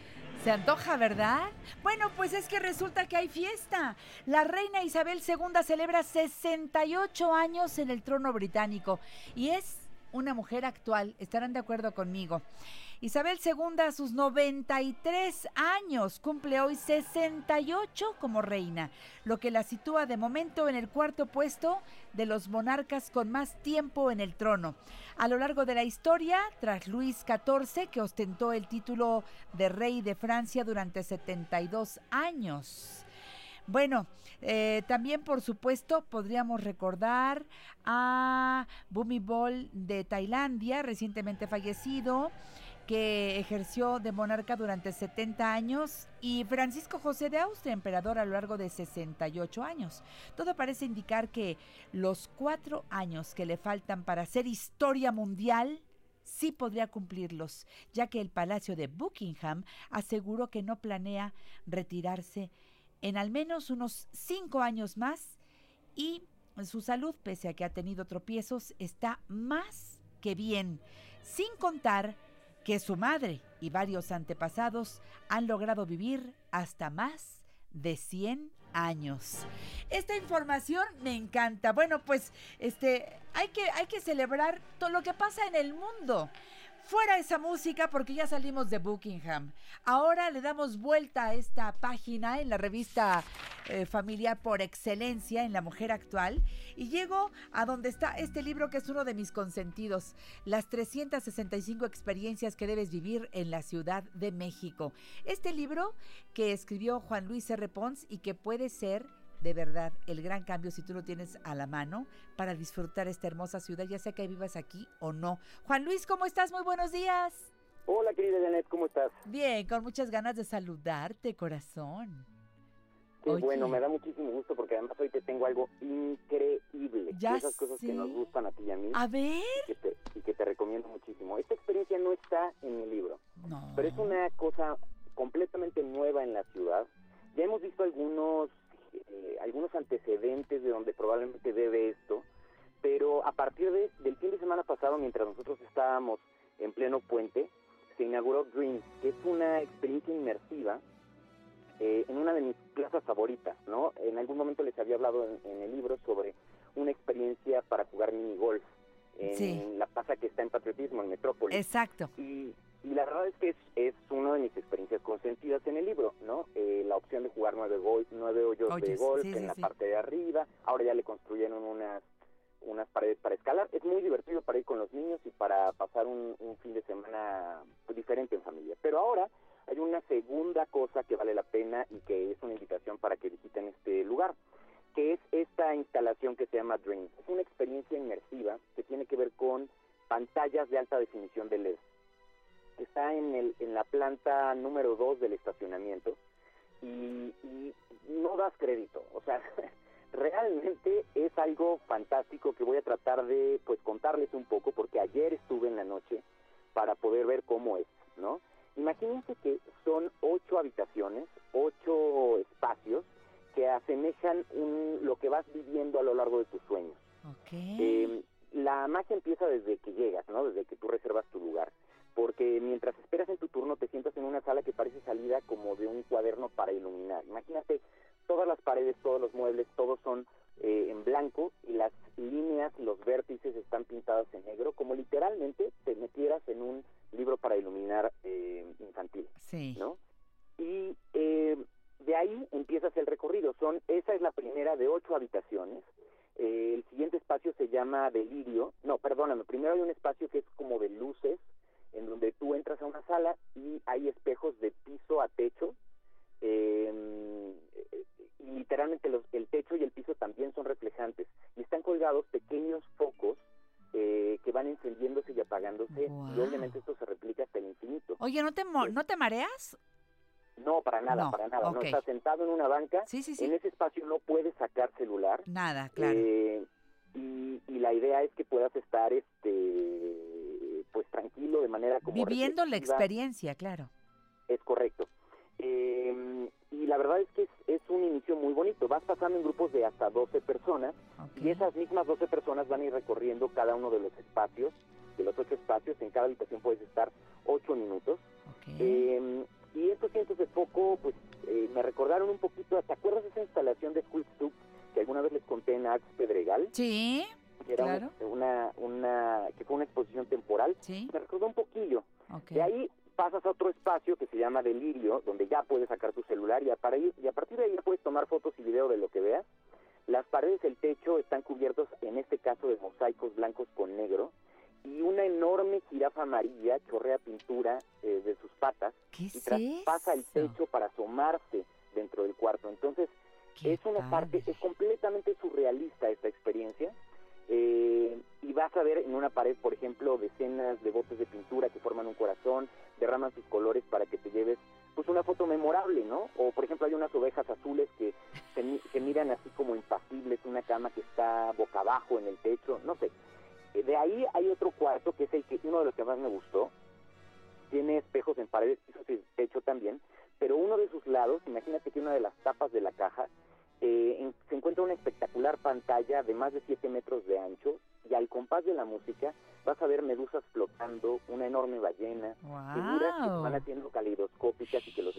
Se antoja, ¿verdad? Bueno, pues es que resulta que hay fiesta. La reina Isabel II celebra 68 años en el trono británico y es una mujer actual. Estarán de acuerdo conmigo. Isabel II a sus 93 años cumple hoy 68 como reina, lo que la sitúa de momento en el cuarto puesto de los monarcas con más tiempo en el trono. A lo largo de la historia, tras Luis XIV, que ostentó el título de rey de Francia durante 72 años. Bueno, eh, también por supuesto podríamos recordar a Bhumibol de Tailandia, recientemente fallecido, que ejerció de monarca durante 70 años, y Francisco José de Austria, emperador a lo largo de 68 años. Todo parece indicar que los cuatro años que le faltan para ser historia mundial sí podría cumplirlos, ya que el Palacio de Buckingham aseguró que no planea retirarse en al menos unos cinco años más y su salud, pese a que ha tenido tropiezos, está más que bien, sin contar que su madre y varios antepasados han logrado vivir hasta más de 100 años. Esta información me encanta. Bueno, pues este hay que hay que celebrar todo lo que pasa en el mundo. Fuera esa música porque ya salimos de Buckingham. Ahora le damos vuelta a esta página en la revista eh, familiar por excelencia en La Mujer Actual y llego a donde está este libro que es uno de mis consentidos, las 365 experiencias que debes vivir en la Ciudad de México. Este libro que escribió Juan Luis R. Pons y que puede ser de verdad el gran cambio si tú lo tienes a la mano para disfrutar esta hermosa ciudad, ya sea que vivas aquí o no. Juan Luis, ¿cómo estás? Muy buenos días. Hola, querida Janet, ¿cómo estás? Bien, con muchas ganas de saludarte, corazón. Qué Oye. bueno, me da muchísimo gusto porque además hoy te tengo algo increíble. Ya esas cosas sé. que nos gustan a ti y a mí A ver. y, que te, y que te recomiendo muchísimo. Esta experiencia no está en mi libro, No. pero es una cosa completamente nueva en la ciudad. Ya hemos visto algunos, eh, algunos antecedentes de donde probablemente debe esto, pero a partir de- del fin de semana pasado, mientras nosotros estábamos en pleno puente, se inauguró Dreams, que es una experiencia inmersiva eh, en una de mis plazas favoritas, ¿no? En algún momento les había hablado en, en el libro sobre una experiencia para jugar mini golf en Sí. la plaza que está en Patriotismo, en Metrópolis. Exacto. Y, y la verdad es que es, es una de mis experiencias consentidas en el libro, ¿no? Eh, la opción de jugar nueve, gol, nueve hoyos de Hoyos, golf sí, en sí, la parte de arriba. Ahora ya le construyeron unas unas paredes para escalar. Es muy divertido para ir con los niños y para pasar un, un fin de semana pues, diferente en familia. Pero ahora hay una segunda cosa que vale la pena y que es una invitación para que visiten este lugar, que es esta instalación que se llama Dreams. Es una experiencia inmersiva que tiene que ver con pantallas de alta definición de LED. Está en, el, en la planta número 2 del estacionamiento y, y no das crédito. O sea, realmente es algo fantástico que voy a tratar de pues contarles un poco porque ayer estuve en la noche para poder ver cómo es, ¿no? Imagínense que son ocho habitaciones, ocho espacios que asemejan un- lo que vas viviendo a lo largo de tus sueños. Ok. Eh, la magia empieza desde que llegas, ¿no? Desde que tú reservas tu lugar. Porque mientras esperas en tu turno te sientas en una sala que parece salida como de un cuaderno para iluminar. Imagínate todas las paredes, todos los muebles, todos son eh, en blanco y las líneas, los vértices están pintados en negro, como literalmente te metieras en un libro para iluminar eh, infantil. sí. ¿no? Y eh, de ahí empiezas el recorrido. Son, esa es la primera de ocho habitaciones. Eh, el siguiente espacio se llama Delirio. No, perdóname. Primero hay un espacio que es como de luces, en donde tú entras a una sala y hay espejos de piso a techo. eh, y literalmente los- el techo y el piso también son reflejantes. Y están colgados pequeños focos eh, que van encendiéndose y apagándose. Y obviamente esto se replica hasta el infinito. Oye, ¿no te, mo- ¿no te mareas? No, para nada, No, para nada. No ok. estás sentado en una banca. Sí, sí, sí. En ese espacio no puedes sacar celular. Nada, claro. Eh, y, y la idea es que puedas estar, este, pues tranquilo, de manera como Viviendo la experiencia, claro. Es correcto. Eh, y la verdad es que es, es un inicio muy bonito. Vas pasando en grupos de hasta 12 personas y esas mismas 12 personas van a ir recorriendo cada uno de los espacios, de los ocho espacios. En cada habitación puedes estar 8 minutos. ok. Eh, y estos cientos de foco, pues, eh, me recordaron un poquito, ¿te acuerdas de esa instalación de School Soup que alguna vez les conté en Arts Pedregal? Sí, Que era claro. una, una, que fue una exposición temporal. sí. Me recordó un poquillo. Ok. De ahí pasas a otro espacio que se llama Delirio, donde ya puedes sacar tu celular y a, ir- y a partir de ahí ya puedes tomar fotos y video de lo que veas. Las paredes del techo están cubiertos, en este caso, de mosaicos blancos con negro. Y una enorme jirafa amarilla chorrea pintura eh, de sus patas ¿Qué y es traspasa el techo para asomarse dentro del cuarto. Entonces, Qué es una parte, es completamente surrealista esta experiencia. Eh, y vas a ver en una pared, por ejemplo, decenas de botes de pintura que forman un corazón, derraman sus colores para que te lleves pues una foto memorable, ¿no? O por ejemplo hay unas ovejas azules que se, se miran así como impasibles, una cama que está boca abajo en el techo, no sé. De ahí hay otro cuarto que es el que uno de los que más me gustó. Tiene espejos en paredes, pisos y techo también, pero uno de sus lados, imagínate que una de las tapas de la caja eh, en- se encuentra una espectacular pantalla de más de 7 metros de ancho y al compás de la música vas a ver medusas flotando, una enorme ballena, figuras que van haciendo caleidoscópicas y que los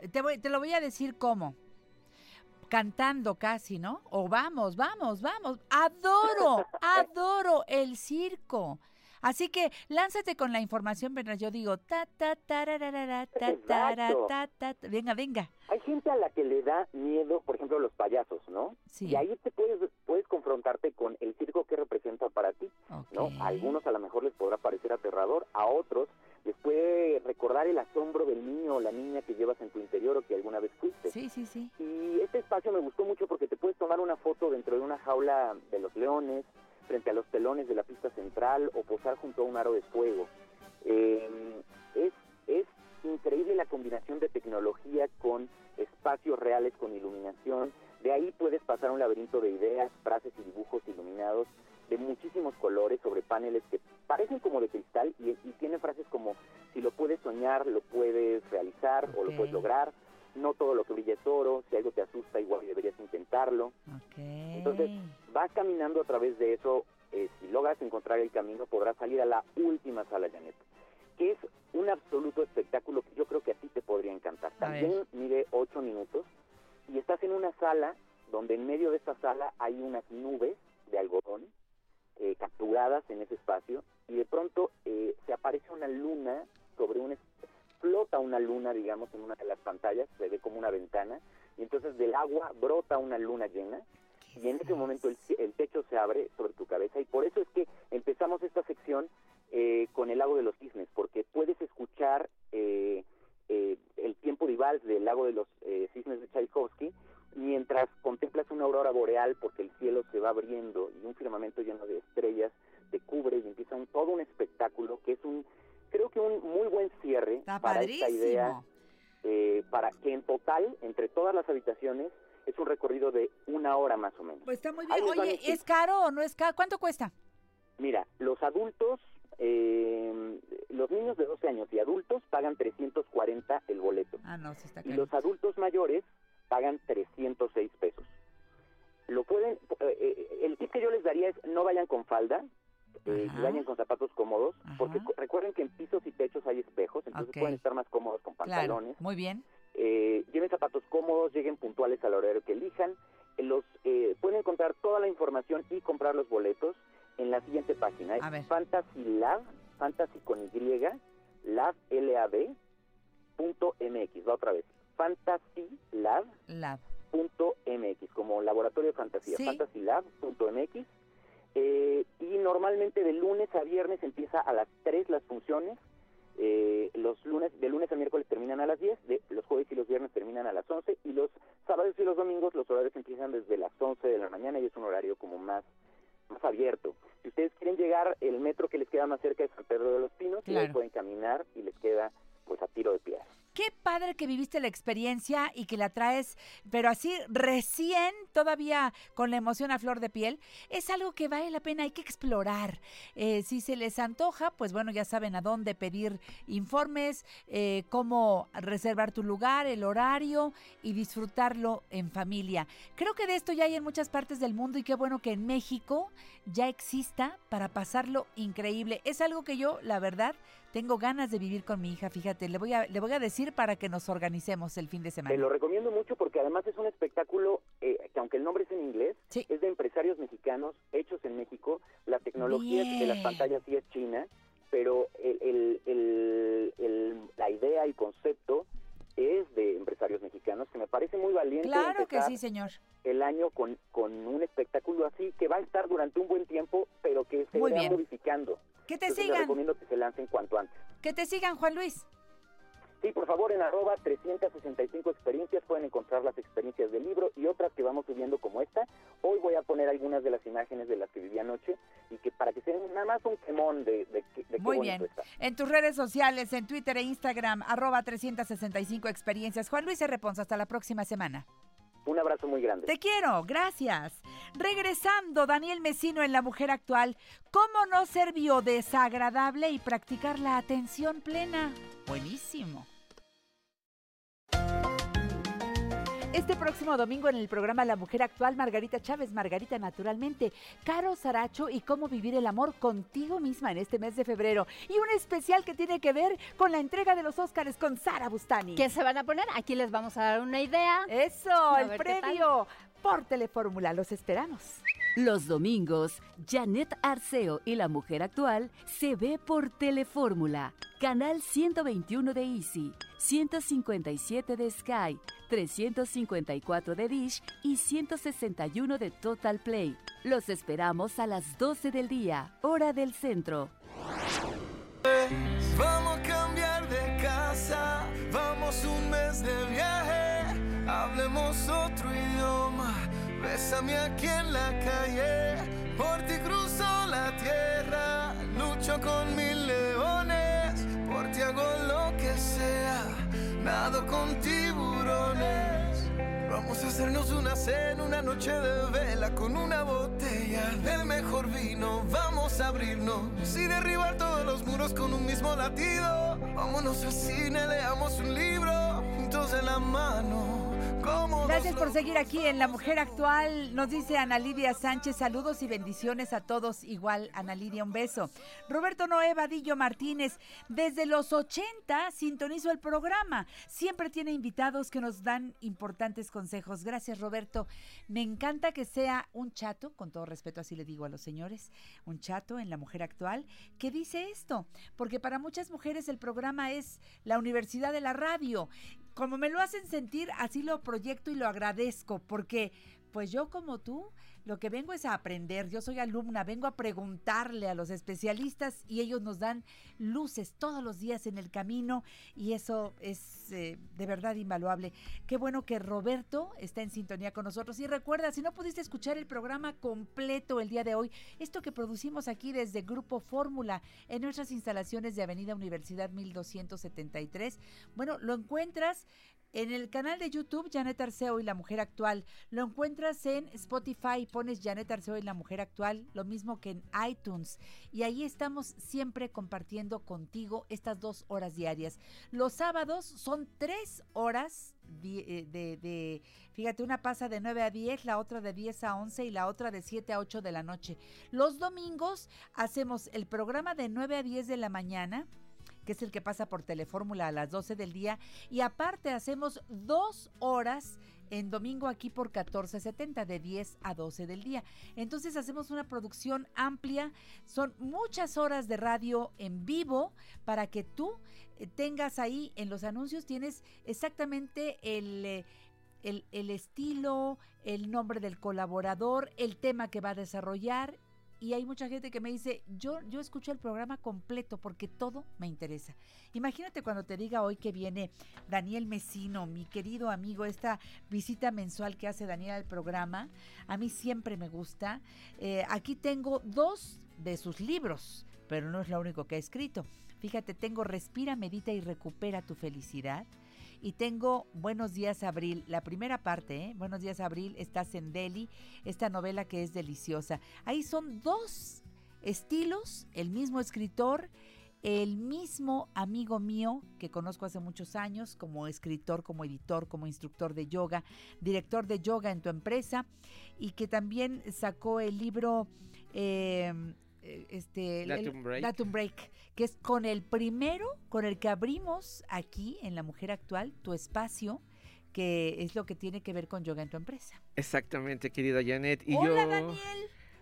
mira, te, voy, te lo voy a decir cómo. Cantando casi, ¿no? O vamos, vamos, vamos. Adoro, adoro el circo. Así que lánzate con la información mientras yo digo ta ta tararara, ta tara, Exacto. ta ta ta. Venga, venga. Hay gente a la que le da miedo, por ejemplo, los payasos, ¿no? Sí. Y ahí te puedes, puedes confrontarte con el circo que representa para ti, ¿no? A algunos a lo mejor les podrá parecer aterrador, a otros les puede recordar el asombro del niño o la niña que llevas en tu interior o que alguna vez fuiste. Sí, sí, sí. Y este espacio me gustó mucho porque te puedes tomar una foto dentro de una jaula de los leones, frente a los telones de la pista central o posar junto a un aro de fuego. Eh, es, es increíble la combinación de tecnología con espacios reales, con iluminación. De ahí puedes pasar un laberinto de ideas, frases y dibujos iluminados de muchísimos colores sobre paneles que parecen como de cristal y, y tienen frases como si lo puedes soñar, lo puedes realizar o lo puedes lograr. No todo lo que brilla es oro, si algo te asusta igual deberías intentarlo. Entonces, vas caminando a través de eso, eh, si logras encontrar el camino, podrás salir a la última sala, Janet, que es un absoluto espectáculo que yo creo que a ti te podría encantar. También mide ocho minutos y estás en una sala donde en medio de esta sala hay unas nubes de algodón eh, capturadas en ese espacio y de pronto eh, se aparece una luna sobre un... flota una luna, digamos, en una de las pantallas, se ve como una ventana, y entonces del agua brota una luna llena, y en ese momento el, el techo se abre sobre tu cabeza, y por eso es que empezamos esta sección eh, con el lago de los cisnes, porque puedes escuchar eh, eh, el tiempo de vals del lago de los eh, cisnes de Tchaikovsky, mientras contemplas una aurora boreal, porque el cielo se va abriendo y un firmamento lleno de estrellas te cubre y empieza un, todo un espectáculo que es un, creo que un muy buen cierre Está para esta idea eh, para que en total, entre todas las habitaciones, es un recorrido de una hora más o menos. Pues está muy bien. Oye, tips. ¿es caro o no es caro? ¿Cuánto cuesta? Mira, los adultos, eh, los niños de 12 años y adultos pagan 340 el boleto. Ah, no, sí está Y caro. los adultos mayores pagan 306 pesos. Lo pueden, eh, eh, el tip que yo les daría es no vayan con falda, eh, y vayan con zapatos cómodos, Ajá. porque cu- recuerden que en pisos y techos hay espejos, entonces pueden estar más cómodos con Claro, pantalones. muy bien. Eh, lleven zapatos cómodos, lleguen puntuales al horario que elijan. Eh, Los eh, pueden encontrar toda la información y comprar los boletos en la siguiente página. Es A ver. Fantasy Lab, Fantasy con Y, Lab, L-A-B, punto MX. Va otra vez. Fantasy Lab, Lab. punto MX, como laboratorio de fantasía. Sí. FantasyLab.mx. Eh, y normalmente de lunes a viernes empieza a las 3 las funciones. Eh, los lunes, de lunes a miércoles terminan a las 10, de, los jueves y los viernes terminan a las 11 y los sábados y los domingos los horarios empiezan desde las 11 de la mañana y es un horario como más más abierto. Si ustedes quieren llegar, el metro que les queda más cerca es San Pedro de los Pinos y ahí Claro. pueden caminar y les queda pues a tiro de. Qué padre que viviste la experiencia y que la traes, pero así recién, todavía con la emoción a flor de piel. Es algo que vale la pena, hay que explorar. Eh, si se les antoja, pues bueno, ya saben a dónde pedir informes, eh, cómo reservar tu lugar, el horario y disfrutarlo en familia. Creo que de esto ya hay en muchas partes del mundo y qué bueno que en México ya exista para pasarlo increíble. Es algo que yo, la verdad, tengo ganas de vivir con mi hija, fíjate, le voy a, le voy a decir para que nos organicemos el fin de semana. Te lo recomiendo mucho porque además es un espectáculo eh, que aunque el nombre es en inglés, Sí. es de empresarios mexicanos hechos en México. La tecnología de las Bien. pantallas sí es china, pero el, el- el- el- la idea y concepto es de empresarios mexicanos, que me parece muy valiente Claro que sí, señor. el año con, con un espectáculo así, que va a estar durante un buen tiempo, pero que se Muy irá bien. modificando. Que te Entonces, les sigan, recomiendo que se lancen cuanto antes. que te sigan, Juan Luis. Sí, por favor, en arroba 365 experiencias pueden encontrar las experiencias del libro y otras que vamos subiendo como esta. Hoy voy a poner algunas de las imágenes de las que viví anoche y que para que se den nada más un quemón de, de, qué- de qué Muy bonito bien. está. En tus redes sociales, en Twitter e Instagram, arroba 365 experiencias. Juan Luis R. Ponce, hasta la próxima semana. Un abrazo muy grande. Te quiero, gracias. Regresando, Daniel Mesino en La Mujer Actual, ¿cómo no ser biodesagradable y practicar la atención plena? Buenísimo. Este próximo domingo en el programa La Mujer Actual, Margarita Chávez, Margarita Naturalmente, Caro Saracho y cómo vivir el amor contigo misma en este mes de febrero. Y un especial que tiene que ver con la entrega de los Óscares con Sara Bustani. ¿Qué se van a poner? Aquí les vamos a dar una idea. Eso, A el premio por Telefórmula. Los esperamos. Los domingos, Janet Arceo y la mujer actual se ve por Telefórmula, canal 121 de Easy, 157 de Sky, 354 de Dish y 161 de Total Play. Los esperamos a las 12 del día, hora del centro. Vamos a cambiar de casa, vamos un mes de viaje, hablemos otro idioma, bésame aquí en la calle, por ti cruzo la tierra, lucho con mil leones, por ti hago lo que sea, nado con tiburones. Vamos a hacernos una cena, una noche de vela con una botella del mejor vino. Vamos a abrirnos y derribar todos los muros con un mismo latido. Vámonos al cine, leamos un libro juntos de la mano. Gracias por seguir aquí en La Mujer Actual. Nos dice Ana Lidia Sánchez, saludos y bendiciones a todos. Igual, Ana Lidia, un beso. Roberto Noé Vadillo Martínez, desde los 80 sintonizo el programa. Siempre tiene invitados que nos dan importantes consejos. Gracias, Roberto. Me encanta que sea un chato, con todo respeto así le digo a los señores, un chato en La Mujer Actual, que dice esto, porque para muchas mujeres el programa es la universidad de la radio. Como me lo hacen sentir, así lo proyecto y lo agradezco, porque pues yo como tú, lo que vengo es a aprender, yo soy alumna, vengo a preguntarle a los especialistas y ellos nos dan luces todos los días en el camino y eso es eh, de verdad invaluable. Qué bueno que Roberto está en sintonía con nosotros y recuerda, si no pudiste escuchar el programa completo el día de hoy, esto que producimos aquí desde Grupo Fórmula en nuestras instalaciones de Avenida Universidad 1273, bueno, lo encuentras en el canal de YouTube Janet Arceo y la Mujer Actual. Lo encuentras en Spotify, pones Janet Arceo y la Mujer Actual, lo mismo que en iTunes. Y ahí estamos siempre compartiendo contigo estas dos horas diarias. Los sábados son tres horas eh, de, de- fíjate, una pasa de 9 a 10, la otra de 10 a 11 y la otra de 7 a 8 de la noche. Los domingos hacemos el programa de 9 a 10 de la mañana que es el que pasa por Telefórmula a las 12 del día. Y aparte hacemos dos horas en domingo aquí por 14.70 de 10 a 12 del día. Entonces hacemos una producción amplia, son muchas horas de radio en vivo para que tú eh, tengas ahí en los anuncios, tienes exactamente el... eh, el, el estilo, el nombre del colaborador, el tema que va a desarrollar y hay mucha gente que me dice, yo, yo escucho el programa completo porque todo me interesa. Imagínate cuando te diga hoy que viene Daniel Mesino, mi querido amigo, esta visita mensual que hace Daniel al programa, a mí siempre me gusta. Eh, aquí tengo dos de sus libros, pero no es lo único que ha escrito. Fíjate, tengo Respira, Medita y Recupera tu Felicidad. Y tengo Buenos días Abril, la primera parte, ¿eh? Buenos días Abril, estás en Delhi, esta novela que es deliciosa. Ahí son dos estilos, el mismo escritor, el mismo amigo mío que conozco hace muchos años como escritor, como editor, como instructor de yoga, director de yoga en tu empresa y que también sacó el libro eh, este el- Datum Break. Datum Break, que es con el primero con el que abrimos aquí en La Mujer Actual tu espacio que es lo que tiene que ver con yoga en tu empresa. Exactamente, querida Janet. Y Hola yo, Daniel.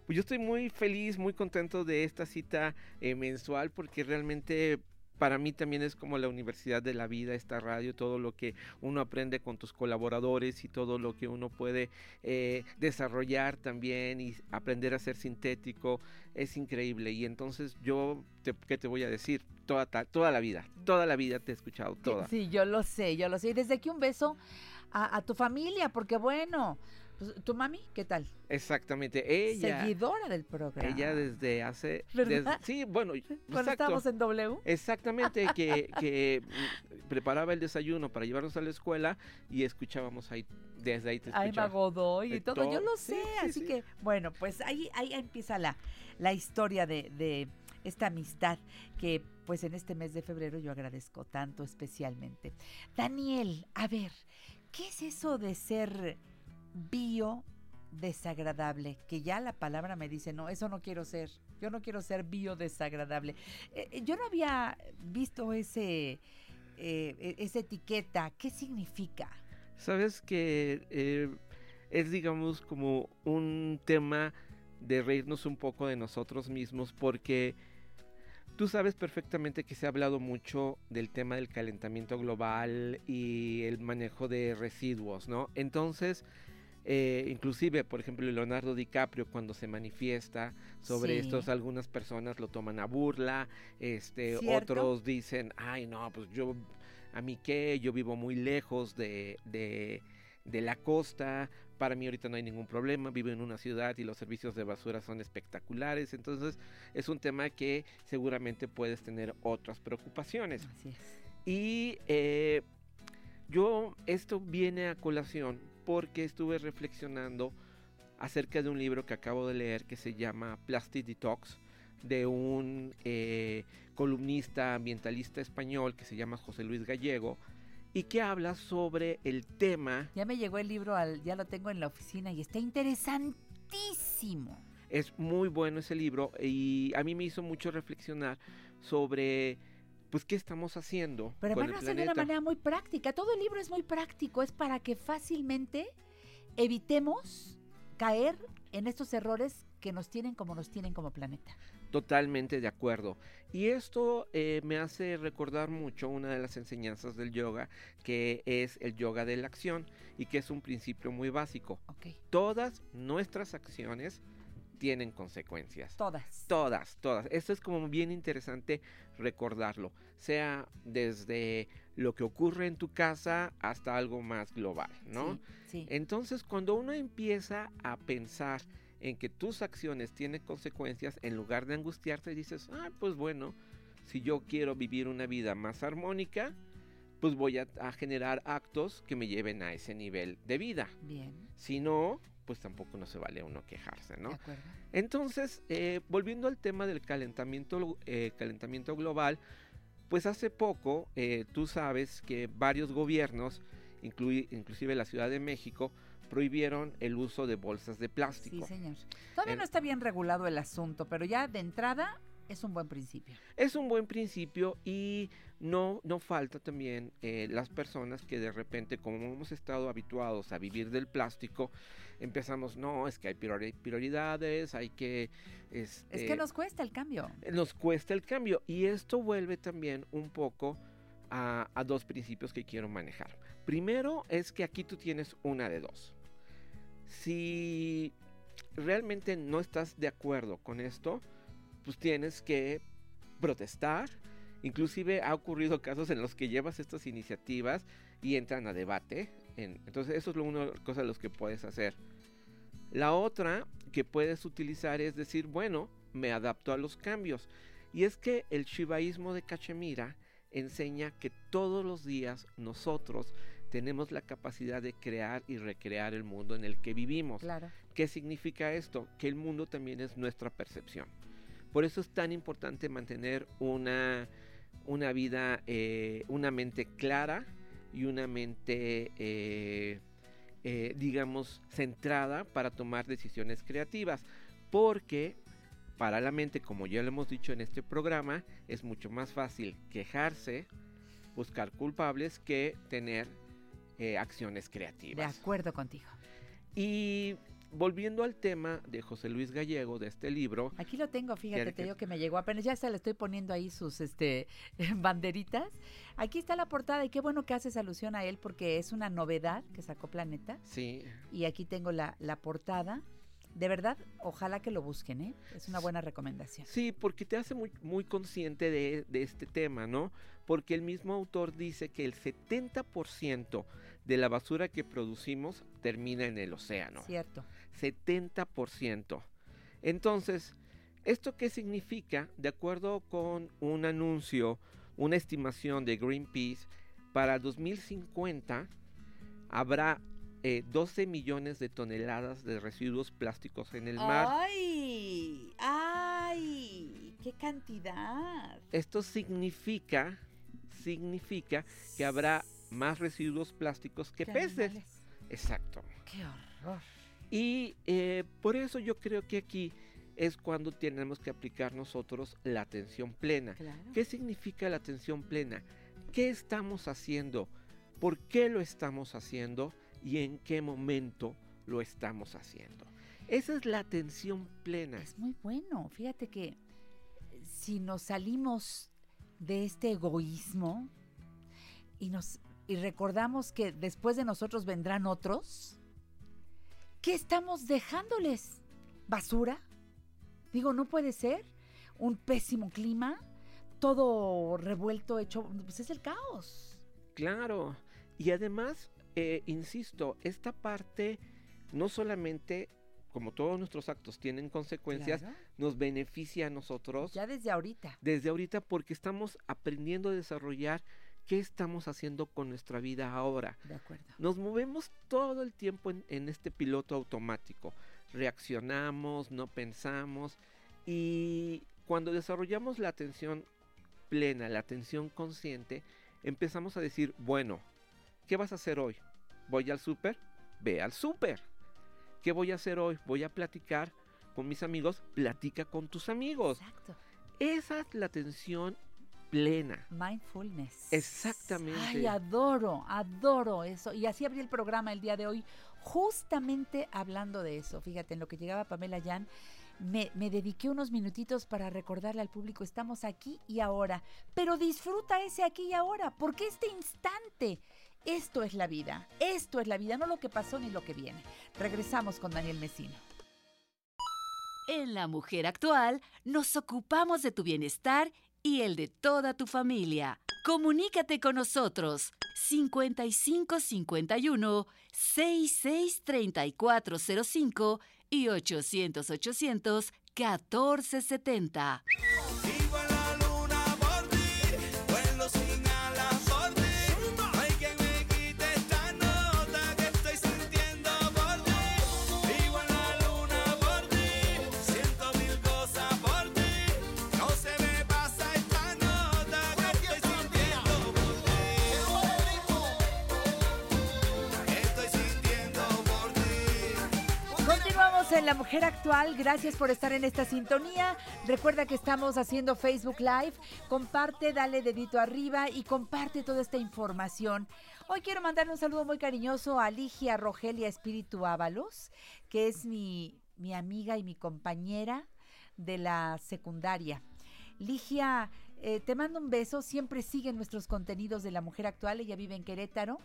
Pues yo estoy muy feliz, muy contento de esta cita eh, mensual porque realmente para mí también es como la universidad de la vida, esta radio, todo lo que uno aprende con tus colaboradores y todo lo que uno puede eh, desarrollar también y aprender a ser sintético, es increíble. Y entonces yo, te- ¿qué te voy a decir? Toda, ta- toda la vida, toda la vida te he escuchado, toda. Sí, yo lo sé, yo lo sé. Y desde aquí un beso a, a tu familia, porque bueno, tu mami, ¿qué tal? Exactamente, ella... Seguidora del programa. Ella desde hace... Sí, bueno, Cuando exacto. estábamos en W. Exactamente, que, que preparaba el desayuno para llevarnos a la escuela y escuchábamos ahí, desde ahí te Ay, escuchaba. Magodoy y todo, yo lo Sí, sé, sí, así sí. que bueno, pues ahí, ahí empieza la, la historia de, de esta amistad que pues en este mes de febrero yo agradezco tanto especialmente. Daniel, a ver, ¿qué es eso de ser bio desagradable? Que ya la palabra me dice, no, eso no quiero ser, yo no quiero ser bio desagradable. Eh, eh, yo no había visto ese, eh, e- esa etiqueta, ¿qué significa? Sabes que es, digamos, como un tema de reírnos un poco de nosotros mismos porque tú sabes perfectamente que se ha hablado mucho del tema del calentamiento global y el manejo de residuos, ¿no? Entonces, eh, inclusive, por ejemplo, Leonardo DiCaprio cuando se manifiesta sobre Sí. estos, algunas personas lo toman a burla, este, ¿Cierto? otros dicen, ay no, pues yo, a mí qué, yo vivo muy lejos de, de, de la costa, para mí ahorita no hay ningún problema, vivo en una ciudad y los servicios de basura son espectaculares, entonces es un tema que seguramente puedes tener otras preocupaciones. Así es. Y eh, yo, esto viene a colación porque estuve reflexionando acerca de un libro que acabo de leer que se llama Plastic Detox de un eh, columnista ambientalista español que se llama José Luis Gallego y que habla sobre el tema Ya me llegó el libro, al, ya lo tengo en la oficina y está interesantísimo. Es muy bueno ese libro y a mí me hizo mucho reflexionar sobre pues qué estamos haciendo Pero con van el a hacer de una planeta. manera muy práctica. Todo el libro es muy práctico, es para que fácilmente evitemos caer en estos errores que nos tienen como nos tienen como planeta. Totalmente de acuerdo. Y esto eh, me hace recordar mucho una de las enseñanzas del yoga, que es el yoga de la acción y que es un principio muy básico. Todas nuestras acciones tienen consecuencias. Todas. Todas, todas. Esto es como bien interesante recordarlo, sea desde lo que ocurre en tu casa hasta algo más global, ¿no? Sí, sí. Entonces, cuando uno empieza a pensar en que tus acciones tienen consecuencias, en lugar de angustiarte, dices, ah, pues bueno, si yo quiero vivir una vida más armónica, pues voy a, a generar actos que me lleven a ese nivel de vida. Bien. Si no, pues tampoco no se vale uno quejarse, ¿no? De acuerdo. Entonces, eh, volviendo al tema del calentamiento, eh, calentamiento global, pues hace poco eh, tú sabes que varios gobiernos, inclusive la Ciudad de México, prohibieron el uso de bolsas de Sí, plástico. señor. Todavía no está bien regulado el asunto, pero ya de entrada es un buen principio. Es un buen principio y no, no falta también eh, las personas que de repente, como hemos estado habituados a vivir del plástico, empezamos, no, es que hay priori- prioridades, hay que... Es este, que nos cuesta el cambio. nos cuesta el cambio. Y esto vuelve también un poco a, a dos principios que quiero manejar. Primero es que aquí tú tienes una de dos. Si realmente no estás de acuerdo con esto, pues tienes que protestar. Inclusive ha ocurrido casos en los que llevas estas iniciativas y entran a debate. En- entonces eso es lo una cosa de los que puedes hacer. La otra que puedes utilizar es decir, bueno, me adapto a los cambios. Y es que el shivaísmo de Cachemira enseña que todos los días nosotros tenemos la capacidad de crear y recrear el mundo en el que vivimos. Claro. ¿Qué significa esto? Que el mundo también es nuestra percepción. Por eso es tan importante mantener una, una vida, eh, una mente clara y una mente, eh, eh, digamos, centrada para tomar decisiones creativas. Porque para la mente, como ya lo hemos dicho en este programa, es mucho más fácil quejarse, buscar culpables que tener eh, acciones De creativas. acuerdo contigo. Y volviendo al tema de José Luis Gallego, de este libro, Aquí lo tengo, fíjate, ¿Quiere te digo que me llegó apenas, ya se le estoy poniendo ahí sus este banderitas. Aquí está la portada y qué bueno que haces alusión a él porque es una novedad que sacó Planeta. sí, Y aquí tengo la, la portada. De verdad, ojalá que lo busquen, ¿eh? Es una buena recomendación. Sí, porque te hace muy, muy consciente de, de este tema, ¿no? Porque el mismo autor dice que el 70% de la basura que producimos termina en el océano. Cierto. 70%. Entonces, ¿esto qué significa? De acuerdo con un anuncio, una estimación de Greenpeace, para 2050 habrá eh, 12 millones de toneladas de residuos plásticos en el mar. ¡Ay! ¡Ay! ¡Qué cantidad! Esto significa, significa que habrá más residuos plásticos que peces. animales. Exacto. ¡Qué horror! Y eh, por eso yo creo que aquí es cuando tenemos que aplicar nosotros la atención plena. Claro. ¿Qué significa la atención plena? ¿Qué estamos haciendo? ¿Por qué lo estamos haciendo? ¿Y en qué momento lo estamos haciendo? Esa es la atención plena. Es muy bueno. Fíjate que si nos salimos de este egoísmo y nos y recordamos que después de nosotros vendrán otros, ¿qué estamos dejándoles? ¿Basura? Digo, no puede ser. Un pésimo clima, todo revuelto, hecho, pues es el caos. Claro. Y además, eh, insisto, esta parte no solamente, como todos nuestros actos tienen consecuencias, Claro. nos beneficia a nosotros Ya desde ahorita. desde ahorita porque estamos aprendiendo a desarrollar qué estamos haciendo con nuestra vida ahora. De acuerdo. Nos movemos todo el tiempo en, en este piloto automático. Reaccionamos, no pensamos y cuando desarrollamos la atención plena, la atención consciente, empezamos a decir, bueno, ¿qué vas a hacer hoy? ¿Voy al súper? Ve al súper. ¿Qué voy a hacer hoy? Voy a platicar con mis amigos, platica con tus amigos. Exacto. Esa es la atención plena. Mindfulness. Exactamente. Ay, adoro, adoro eso. Y así abrí el programa el día de hoy, justamente hablando de eso. Fíjate, en lo que llegaba Pamela Jan, me, me dediqué unos minutitos para recordarle al público, estamos aquí y ahora. Pero disfruta ese aquí y ahora, porque este instante, esto es la vida. Esto es la vida, no lo que pasó ni lo que viene. Regresamos con Daniel Mesino. En La Mujer Actual nos ocupamos de tu bienestar y el de toda tu familia. Comunícate con nosotros 5551 66 3405 y 800 800 1470. En La Mujer Actual. Gracias por estar en esta sintonía. Recuerda que estamos haciendo Facebook Live. Comparte, dale dedito arriba y comparte toda esta información. Hoy quiero mandarle un saludo muy cariñoso a Ligia Rogelia Espíritu Ábalos, que es mi, mi amiga y mi compañera de la secundaria. Ligia, eh, te mando un beso. Siempre sigue nuestros contenidos de La Mujer Actual. Ella vive en Querétaro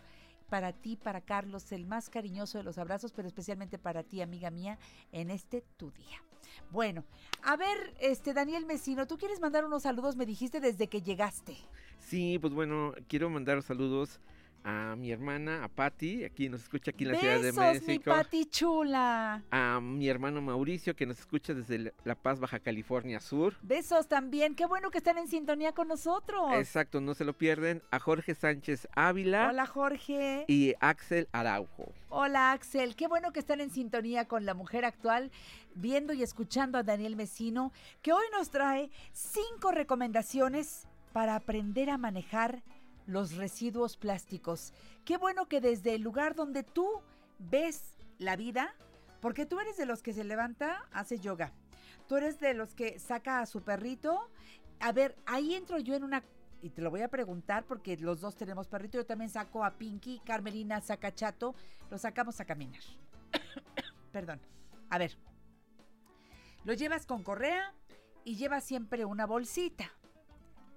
para ti, para Carlos, el más cariñoso de los abrazos, pero especialmente para ti, amiga mía, en este tu día. Bueno, a ver, este Daniel Mesino, tú quieres mandar unos saludos, me dijiste desde que llegaste. Sí, pues bueno, quiero mandar saludos a mi hermana, a Patti, aquí nos escucha aquí en la Ciudad de Besos, mi México. Pati chula. A mi hermano Mauricio, que nos escucha desde La- La Paz, Baja California Sur. Besos también, qué bueno que están en sintonía con nosotros. Exacto, no se lo pierden. A Jorge Sánchez Ávila Hola Jorge. y Axel Araujo. Hola Axel, qué bueno que están en sintonía con la mujer actual, viendo y escuchando a Daniel Mesino, que hoy nos trae cinco recomendaciones para aprender a manejar los residuos plásticos. Qué bueno que desde el lugar donde tú ves la vida, porque tú eres de los que se levanta, hace yoga. Tú eres de los que saca a su perrito. A ver, ahí entro yo en una y te lo voy a preguntar porque los dos tenemos perrito. Yo también saco a Pinky, Carmelina saca Chato, lo sacamos a caminar. perdón. A ver, lo llevas con correa y llevas siempre una bolsita.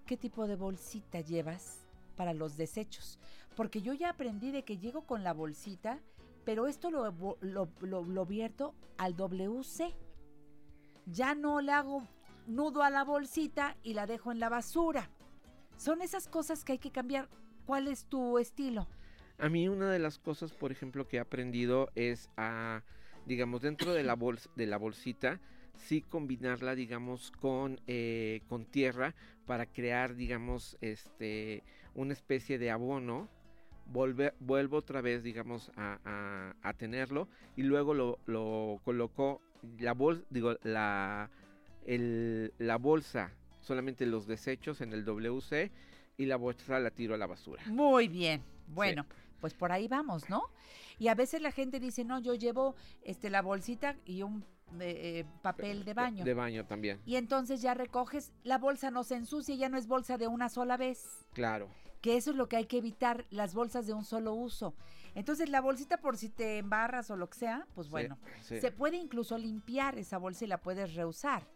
¿Qué tipo de bolsita llevas para los desechos? Porque yo ya aprendí de que llego con la bolsita, pero esto lo, lo, lo- lo vierto al WC. Ya no le hago nudo a la bolsita y la dejo en la basura. Son esas cosas que hay que cambiar. ¿Cuál es tu estilo? A mí una de las cosas, por ejemplo, que he aprendido es a, digamos, dentro de la, bols- de la bolsita, sí combinarla, digamos, con, eh, con tierra para crear, digamos, este, una especie de abono. Volve- vuelvo otra vez, digamos, a, a- a tenerlo y luego lo, lo coloco, la bolsa, digo, la, el- la bolsa, solamente los desechos en el WC y la bolsa la tiro a la basura. Muy bien. Bueno, pues por ahí vamos, ¿no? Y a veces la gente dice, no, yo llevo este, la bolsita y un eh, eh, papel de baño. De baño también, Y entonces ya recoges, la bolsa no se ensucia, ya no es bolsa de una sola vez. claro. Que eso es lo que hay que evitar, las bolsas de un solo uso. Entonces la bolsita por si te embarras o lo que sea, pues Sí, bueno, sí. se puede incluso limpiar esa bolsa y la puedes reusar.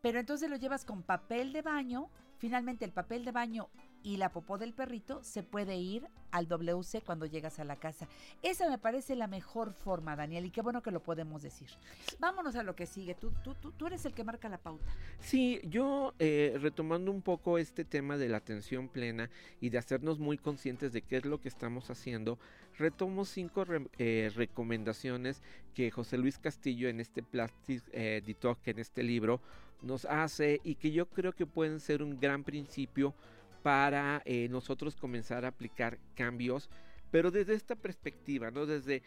Pero entonces lo llevas con papel de baño, finalmente el papel de baño y la popó del perrito se puede ir al WC cuando llegas a la casa. Esa me parece la mejor forma, Daniel, y qué bueno que lo podemos decir. Vámonos a lo que sigue. Tú, tú, tú, tú eres el que marca la pauta. Sí, yo eh, retomando un poco este tema de la atención plena y de hacernos muy conscientes de qué es lo que estamos haciendo, retomo cinco re- eh, recomendaciones que José Luis Castillo en este Plastic eh, Detox, en este libro, nos hace y que yo creo que pueden ser un gran principio para eh, nosotros comenzar a aplicar cambios, pero desde esta perspectiva, ¿no? Desde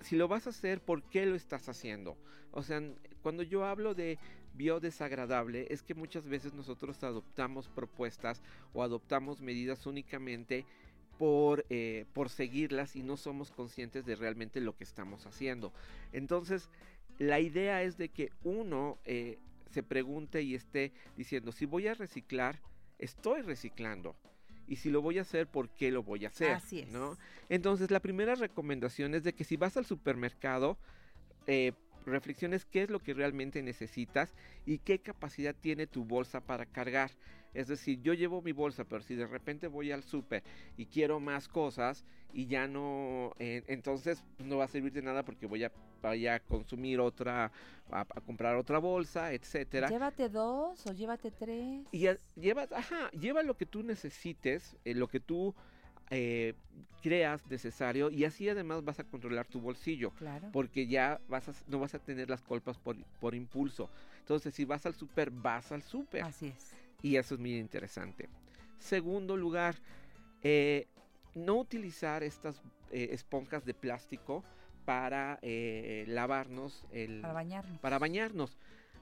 si lo vas a hacer, ¿por qué lo estás haciendo? O sea, cuando yo hablo de biodesagradable, es que muchas veces nosotros adoptamos propuestas o adoptamos medidas únicamente por, eh, por seguirlas y no somos conscientes de realmente lo que estamos haciendo. Entonces, la idea es de que uno eh, se pregunte y esté diciendo, si voy a reciclar, estoy reciclando. Y si lo voy a hacer, ¿por qué lo voy a hacer? Así es. ¿no? Entonces, la primera recomendación es de que si vas al supermercado, eh, reflexiones qué es lo que realmente necesitas y qué capacidad tiene tu bolsa para cargar. Es decir, yo llevo mi bolsa, pero si de repente voy al súper y quiero más cosas y ya no, eh, entonces no va a servir de nada porque voy a, vaya a consumir otra, a, a comprar otra bolsa, etcétera. Llévate dos o llévate tres. Y ya- llevas, ajá, lleva lo que tú necesites, eh, lo que tú eh, creas necesario y así además vas a controlar tu bolsillo. Claro. Porque ya vas a, no vas a tener las culpas por, por impulso. Entonces, si vas al súper, vas al súper. Así es. Y eso es muy interesante. Segundo lugar, eh, no utilizar estas eh, esponjas de plástico para eh, lavarnos el, Para bañarnos. para bañarnos.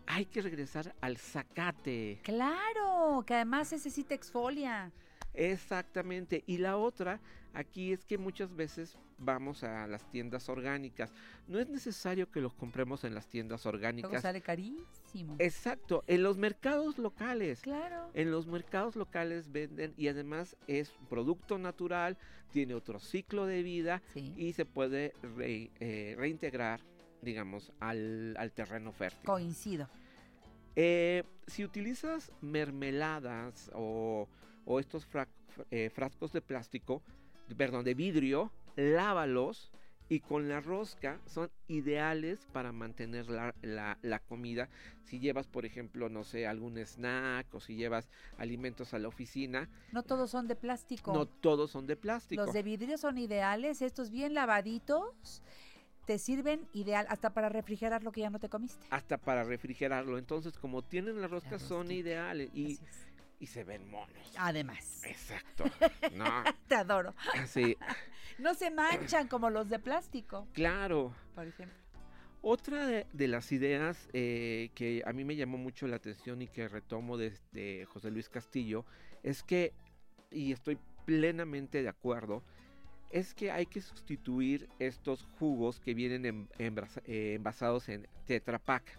Hay que regresar al zacate. Claro, que además ese sí te exfolia. Exactamente. Y la otra aquí es que muchas veces vamos a las tiendas orgánicas. No es necesario que los compremos en las tiendas Luego orgánicas. sale carísimo. Exacto, en los mercados locales. Claro. En los mercados locales venden y además es un producto natural, tiene otro ciclo de vida Sí. y se puede re- eh, reintegrar, digamos, al, al terreno fértil. Coincido. Eh, si utilizas mermeladas o, o estos fra- eh, frascos de plástico, perdón, de vidrio, lávalos y con la rosca son ideales para mantener la, la- la comida. Si llevas, por ejemplo, no sé, algún snack o si llevas alimentos a la oficina, No todos son de plástico. no todos son de plástico. Los de vidrio son ideales, estos bien lavaditos te sirven ideal hasta para refrigerar lo que ya no te comiste. Hasta para refrigerarlo. Entonces, como tienen la rosca, son ideales y. y se ven monos. Además, Exacto. No, te adoro. sí. No se manchan como los de plástico, Claro. por ejemplo. Otra de, de las ideas eh, que a mí me llamó mucho la atención y que retomo desde José Luis Castillo es que, y estoy plenamente de acuerdo, es que hay que sustituir estos jugos que vienen en- envasa- eh, envasados en Tetra Pak.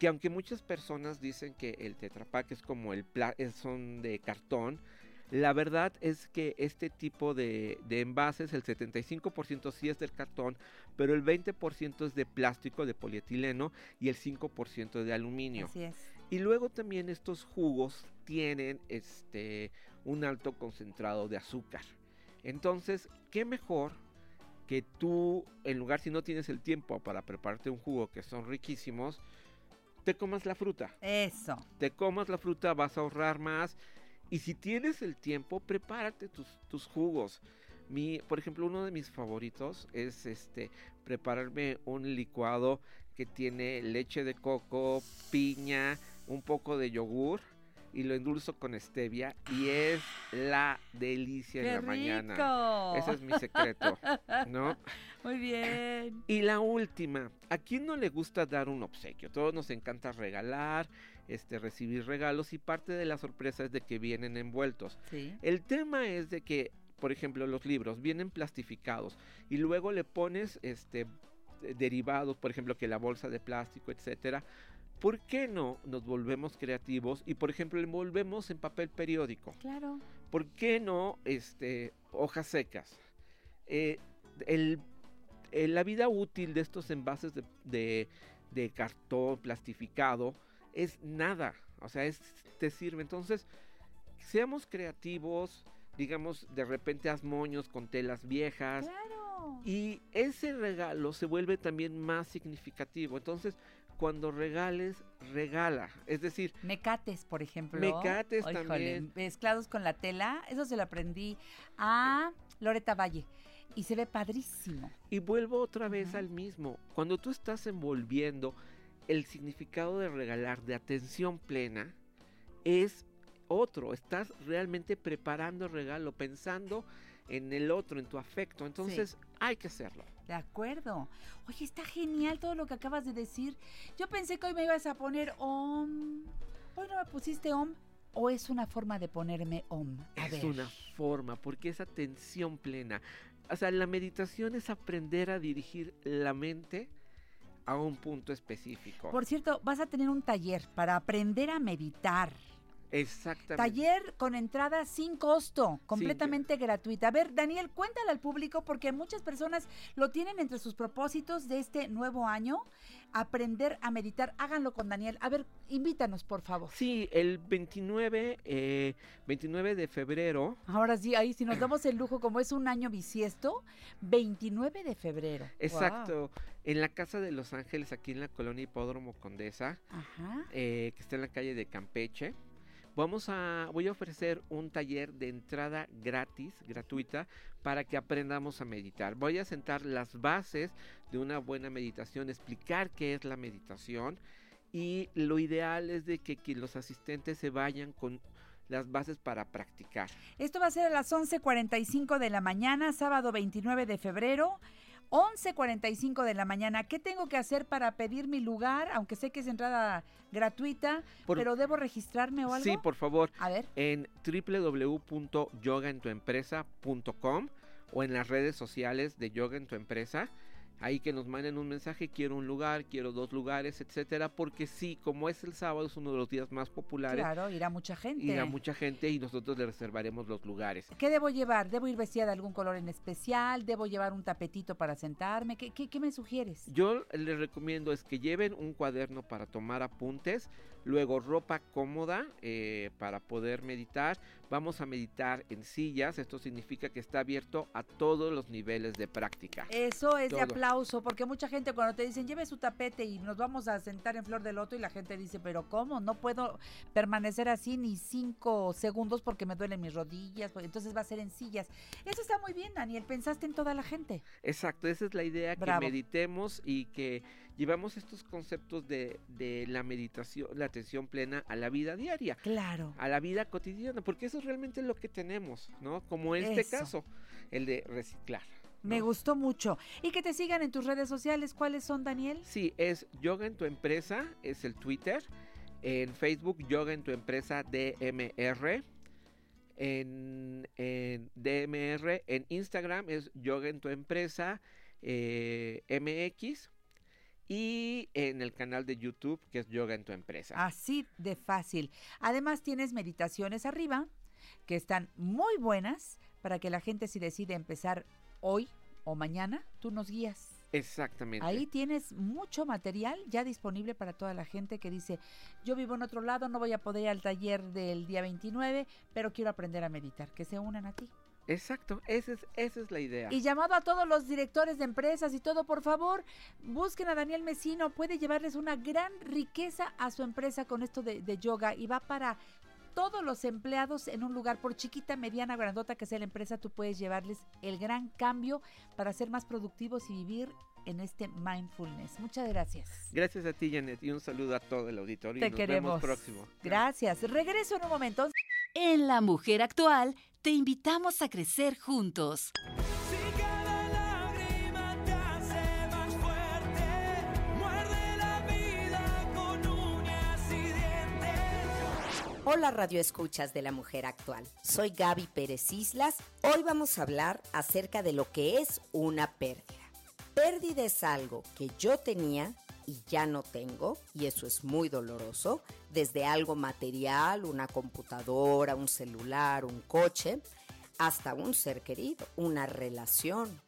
Que aunque muchas personas dicen que el Tetra Pak es como el pla- son de cartón, La verdad es que este tipo de, de envases, el 75% sí es del cartón, pero el 20% es de plástico, de polietileno y el 5% de aluminio. Así es. Y luego también estos jugos tienen este un alto concentrado de azúcar. Entonces, qué mejor que tú, en lugar si no tienes el tiempo para prepararte un jugo que son riquísimos, te comas la fruta. Eso. Te comas la fruta, vas a ahorrar más. Y si tienes el tiempo, prepárate tus, tus jugos. Mi, por ejemplo, uno de mis favoritos es este prepararme un licuado que tiene leche de coco, piña, un poco de yogur y lo endulzo con stevia y es la delicia ¡Qué en la mañana. rico! Ese es mi secreto, ¿no? Muy bien. Y la última, ¿a quién no le gusta dar un obsequio? Todos nos encanta regalar, este, recibir regalos y parte de la sorpresa es de que vienen envueltos. Sí. El tema es de que, por ejemplo, los libros vienen plastificados y luego le pones este derivados, por ejemplo, que la bolsa de plástico, etcétera. ¿Por qué no nos volvemos creativos y, por ejemplo, envolvemos en papel periódico? Claro. ¿Por qué no este, hojas secas? Eh, el- eh, la vida útil de estos envases de, de- de cartón plastificado es nada. O sea, es, te sirve. Entonces, seamos creativos. Digamos, de repente haz moños con telas viejas. Claro. Y ese regalo se vuelve también más significativo. Entonces, cuando regales, regala. Es decir, Mecates, por ejemplo. Mecates Híjole, también. Mezclados con la tela. Eso se lo aprendí a Loreta Valle. Y se ve padrísimo. Y vuelvo otra vez al mismo. Cuando tú estás envolviendo el significado de regalar, de atención plena, es otro. Estás realmente preparando el regalo, pensando en el otro, en tu afecto. Entonces hay que hacerlo. De acuerdo. Oye, está genial todo lo que acabas de decir. Yo pensé que hoy me ibas a poner om. Hoy no me pusiste om. ¿O es una forma de ponerme om? A es ver. una forma, porque es atención plena. O sea, la meditación es aprender a dirigir la mente a un punto específico. Por cierto, vas a tener un taller para aprender a meditar. Exactamente. Taller con entrada sin costo, completamente gratuita. A ver, Daniel, cuéntale al público porque muchas personas lo tienen entre sus propósitos de este nuevo año, aprender a meditar. Háganlo con Daniel. A ver, invítanos, por favor. Sí, el 29, eh, 29 de febrero. Ahora sí, ahí si nos damos el lujo, como es un año bisiesto, 29 de febrero. Exacto. En la Casa de Los Ángeles, aquí en la colonia Hipódromo Condesa. Ajá. eh, que está en la calle de Campeche. Vamos a, voy a ofrecer un taller de entrada gratis, gratuita, para que aprendamos a meditar. Voy a sentar las bases de una buena meditación, explicar qué es la meditación y lo ideal es de que, que los asistentes se vayan con las bases para practicar. Esto va a ser a las 11.45 de la mañana, sábado 29 de febrero. 11.45 de la mañana. ¿Qué tengo que hacer para pedir mi lugar? Aunque sé que es entrada gratuita, Por- pero ¿debo registrarme o algo? Sí, por favor. A ver. En www.yogaentuempresa.com o en las redes sociales de Yoga en tu empresa. Ahí que nos manden un mensaje, quiero un lugar, quiero dos lugares, etcétera, porque sí, como es el sábado, es uno de los días más populares, Claro, irá mucha gente. irá mucha gente y nosotros le reservaremos los lugares. ¿Qué debo llevar? ¿Debo ir vestida de algún color en especial? ¿Debo llevar un tapetito para sentarme? ¿Qué, qué, qué me sugieres? Yo les recomiendo es que lleven un cuaderno para tomar apuntes, luego ropa cómoda eh, para poder meditar. Vamos a meditar en sillas, esto significa que está abierto a todos los niveles de práctica. Eso es de aplauso, porque mucha gente cuando te dicen lleve su tapete y nos vamos a sentar en flor de loto y la gente dice, pero ¿cómo? No puedo permanecer así ni cinco segundos porque me duelen mis rodillas, pues, entonces va a ser en sillas. Eso está muy bien, Daniel, pensaste en toda la gente. Exacto, esa es la idea, Bravo. que meditemos y que llevamos estos conceptos de, de la meditación, la atención plena a la vida diaria. Claro. A la vida cotidiana, porque eso es realmente lo que tenemos, ¿no? Como este Eso. caso, el de reciclar. Me gustó mucho. Y que te sigan en tus redes sociales. ¿Cuáles son, Daniel? Sí, es Yoga en tu empresa, es el Twitter. En Facebook, Yoga en tu empresa DMR. En, en DMR, en Instagram es Yoga en tu empresa eh, MX. Y en el canal de YouTube, que es Yoga en tu empresa. Así de fácil. Además tienes meditaciones arriba. Que están muy buenas para que la gente si decide empezar hoy o mañana, tú nos guías. Exactamente. Ahí tienes mucho material ya disponible para toda la gente que dice, yo vivo en otro lado, no voy a poder ir al taller del día 29, pero quiero aprender a meditar, que se unan a ti. Exacto, esa es, esa es la idea. Y llamado a todos los directores de empresas y todo, por favor, busquen a Daniel Mesino, puede llevarles una gran riqueza a su empresa con esto de, de yoga y va para todos los empleados en un lugar, por chiquita, mediana, grandota que sea la empresa, tú puedes llevarles el gran cambio para ser más productivos y vivir en este mindfulness. Muchas gracias. Gracias a ti, Janet, y un saludo a todo el auditorio. Te y nos queremos. vemos próximo. Gracias. Regreso en un momento. En La Mujer Actual te invitamos a crecer juntos. Si Hola Radio Escuchas de la Mujer Actual. Soy Gaby Pérez Islas. Hoy vamos a hablar acerca de lo que es una pérdida. Pérdida es algo que yo tenía y ya no tengo, y eso es muy doloroso, desde algo material, una computadora, un celular, un coche, hasta un ser querido, una relación,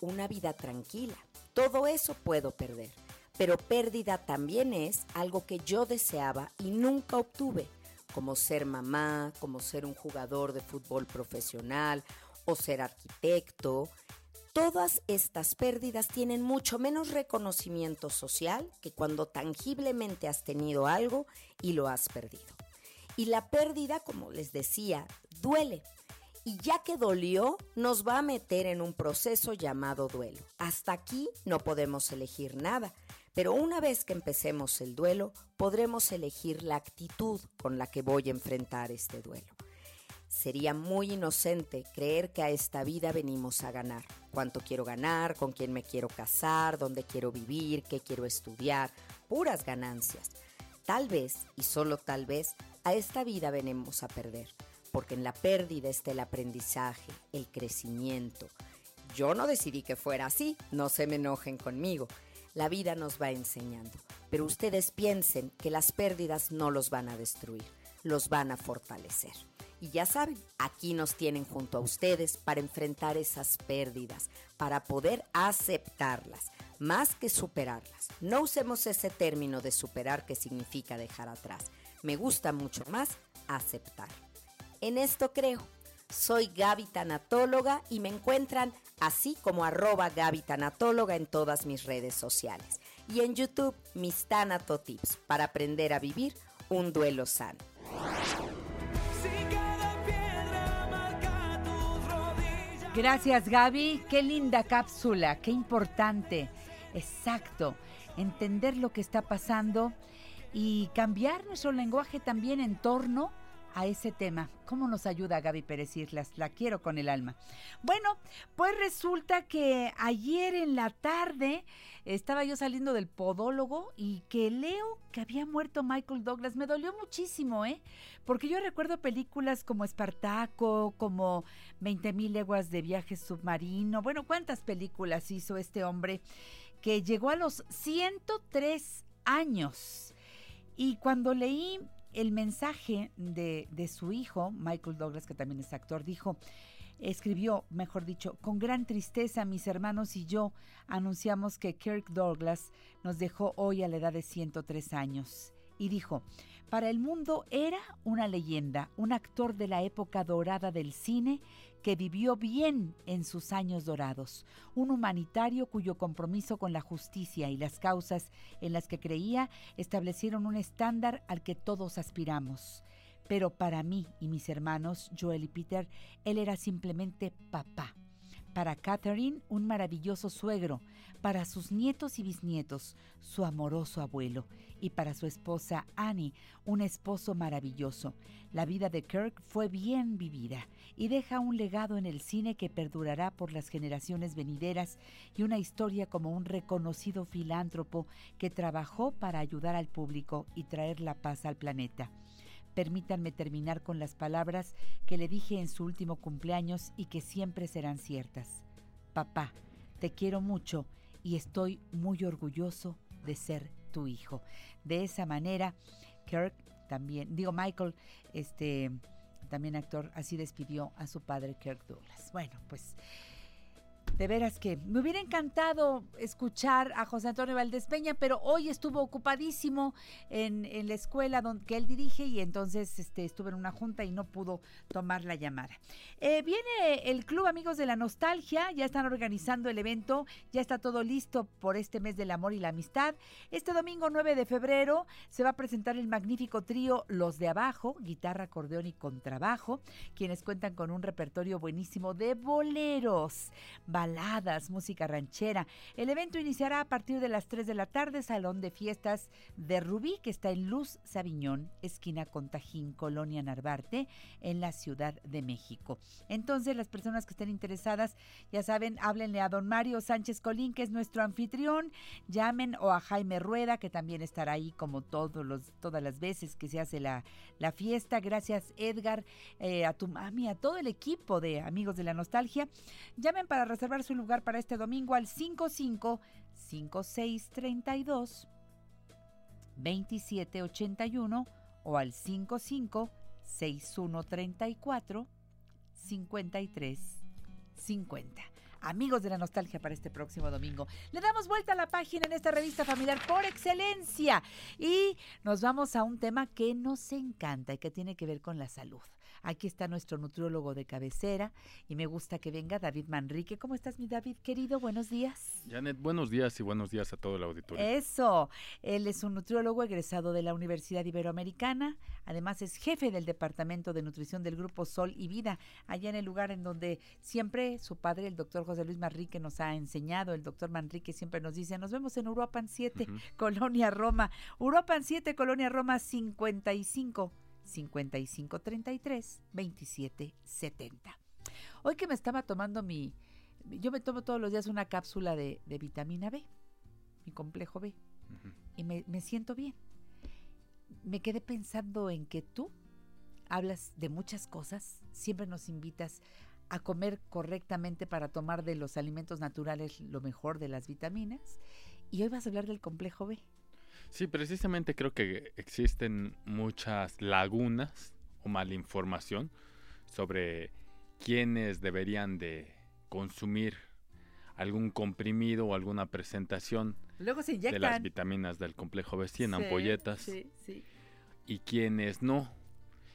una vida tranquila. Todo eso puedo perder, pero pérdida también es algo que yo deseaba y nunca obtuve, como ser mamá, como ser un jugador de fútbol profesional o ser arquitecto. Todas estas pérdidas tienen mucho menos reconocimiento social que cuando tangiblemente has tenido algo y lo has perdido. Y la pérdida, como les decía, duele. Y ya que dolió, nos va a meter en un proceso llamado duelo. Hasta aquí no podemos elegir nada, pero una vez que empecemos el duelo, podremos elegir la actitud con la que voy a enfrentar este duelo. Sería muy inocente creer que a esta vida venimos a ganar. Cuánto quiero ganar, con quién me quiero casar, dónde quiero vivir, qué quiero estudiar, puras ganancias. Tal vez, y solo tal vez, a esta vida venimos a perder, porque en la pérdida está el aprendizaje, el crecimiento. Yo no decidí que fuera así, no se me enojen conmigo. La vida nos va enseñando, pero ustedes piensen que las pérdidas no los van a destruir, los van a fortalecer. Y ya saben, aquí nos tienen junto a ustedes para enfrentar esas pérdidas, para poder aceptarlas, más que superarlas. No usemos ese término de superar que significa dejar atrás. Me gusta mucho más aceptar. En esto creo. Soy Gaby Tanatóloga y me encuentran así como arroba Gaby Tanatóloga en todas mis redes sociales. Y en YouTube, mis Tanato Tips para aprender a vivir un duelo sano. Si cada piedra marca tus rodillas. Gracias, Gaby. Qué linda cápsula, qué importante. Exacto. Entender lo que está pasando y cambiar nuestro lenguaje también en torno a ese tema. ¿Cómo nos ayuda Gaby Pérez Islas? La quiero con el alma. Bueno, pues resulta que ayer en la tarde estaba yo saliendo del podólogo y que leo que había muerto Michael Douglas. Me dolió muchísimo, ¿eh? Porque yo recuerdo películas como Espartaco, como 20 mil leguas de viaje submarino. Bueno, ¿cuántas películas hizo este hombre que llegó a los 103 años? Y cuando leí el mensaje de, de, su hijo, Michael Douglas, que también es actor, dijo, escribió, mejor dicho, con gran tristeza mis hermanos y yo anunciamos que Kirk Douglas nos dejó hoy a la edad de 103 años. Y dijo, para el mundo era una leyenda, un actor de la época dorada del cine que vivió bien en sus años dorados, un humanitario cuyo compromiso con la justicia y las causas en las que creía establecieron un estándar al que todos aspiramos. Pero para mí y mis hermanos, Joel y Peter, él era simplemente papá. Para Catherine, un maravilloso suegro. Para sus nietos y bisnietos, su amoroso abuelo. Y para su esposa Annie, un esposo maravilloso. La vida de Kirk fue bien vivida y deja un legado en el cine que perdurará por las generaciones venideras y una historia como un reconocido filántropo que trabajó para ayudar al público y traer la paz al planeta. Permítanme terminar con las palabras que le dije en su último cumpleaños y que siempre serán ciertas. Papá, te quiero mucho y estoy muy orgulloso de ser tu hijo. De esa manera, Kirk también, digo Michael, este también actor, así despidió a su padre Kirk Douglas. Bueno, pues de veras que me hubiera encantado escuchar a José Antonio Valdés Peña, pero hoy estuvo ocupadísimo en, la escuela donde, que él dirige y entonces este, estuve en una junta y no pudo tomar la llamada. Eh, viene el Club Amigos de la Nostalgia, ya están organizando el evento, ya está todo listo por este mes del amor y la amistad. Este domingo 9 de febrero se va a presentar el magnífico trío Los de Abajo, guitarra, acordeón y contrabajo, quienes cuentan con un repertorio buenísimo de boleros, música ranchera. El evento iniciará a partir de las 3 de la tarde, Salón de Fiestas de Rubí, que está en Luz Sabiñón, esquina Contajín, Colonia Narvarte, en la Ciudad de México. Entonces, las personas que estén interesadas, ya saben, háblenle a don Mario Sánchez Colín, que es nuestro anfitrión, llamen o a Jaime Rueda, que también estará ahí como todos los, todas las veces que se hace la, la fiesta. Gracias, Edgar, eh, a tu mami, a todo el equipo de Amigos de la Nostalgia. Llamen para reservar su lugar para este domingo al 55 5632 2781 o al 55 6134 5350. Amigos de la nostalgia para este próximo domingo. Le damos vuelta a la página en esta revista familiar por excelencia y nos vamos a un tema que nos encanta y que tiene que ver con la salud. Aquí está nuestro nutriólogo de cabecera y me gusta que venga David Manrique. ¿Cómo estás, mi David, querido? Buenos días. Janet, buenos días y buenos días a todo el auditorio. Eso, él es un nutriólogo egresado de la Universidad Iberoamericana, además es jefe del Departamento de Nutrición del Grupo Sol y Vida, allá en el lugar en donde siempre su padre, el doctor José Luis Manrique, nos ha enseñado, el doctor Manrique siempre nos dice, nos vemos en Uruapan 7, Colonia Roma, Uruapan 7, Colonia Roma 55. 5533 2770. Hoy que me estaba tomando mi, yo me tomo todos los días una cápsula de, de vitamina B, mi complejo B, y me, me siento bien. Me quedé pensando en que tú hablas de muchas cosas, siempre nos invitas a comer correctamente para tomar de los alimentos naturales lo mejor de las vitaminas, y hoy vas a hablar del complejo B. Sí, precisamente creo que existen muchas lagunas o malinformación sobre quiénes deberían de consumir algún comprimido o alguna presentación Luego se de las vitaminas del complejo B100 en Sí, ampolletas Sí, sí. y quiénes no.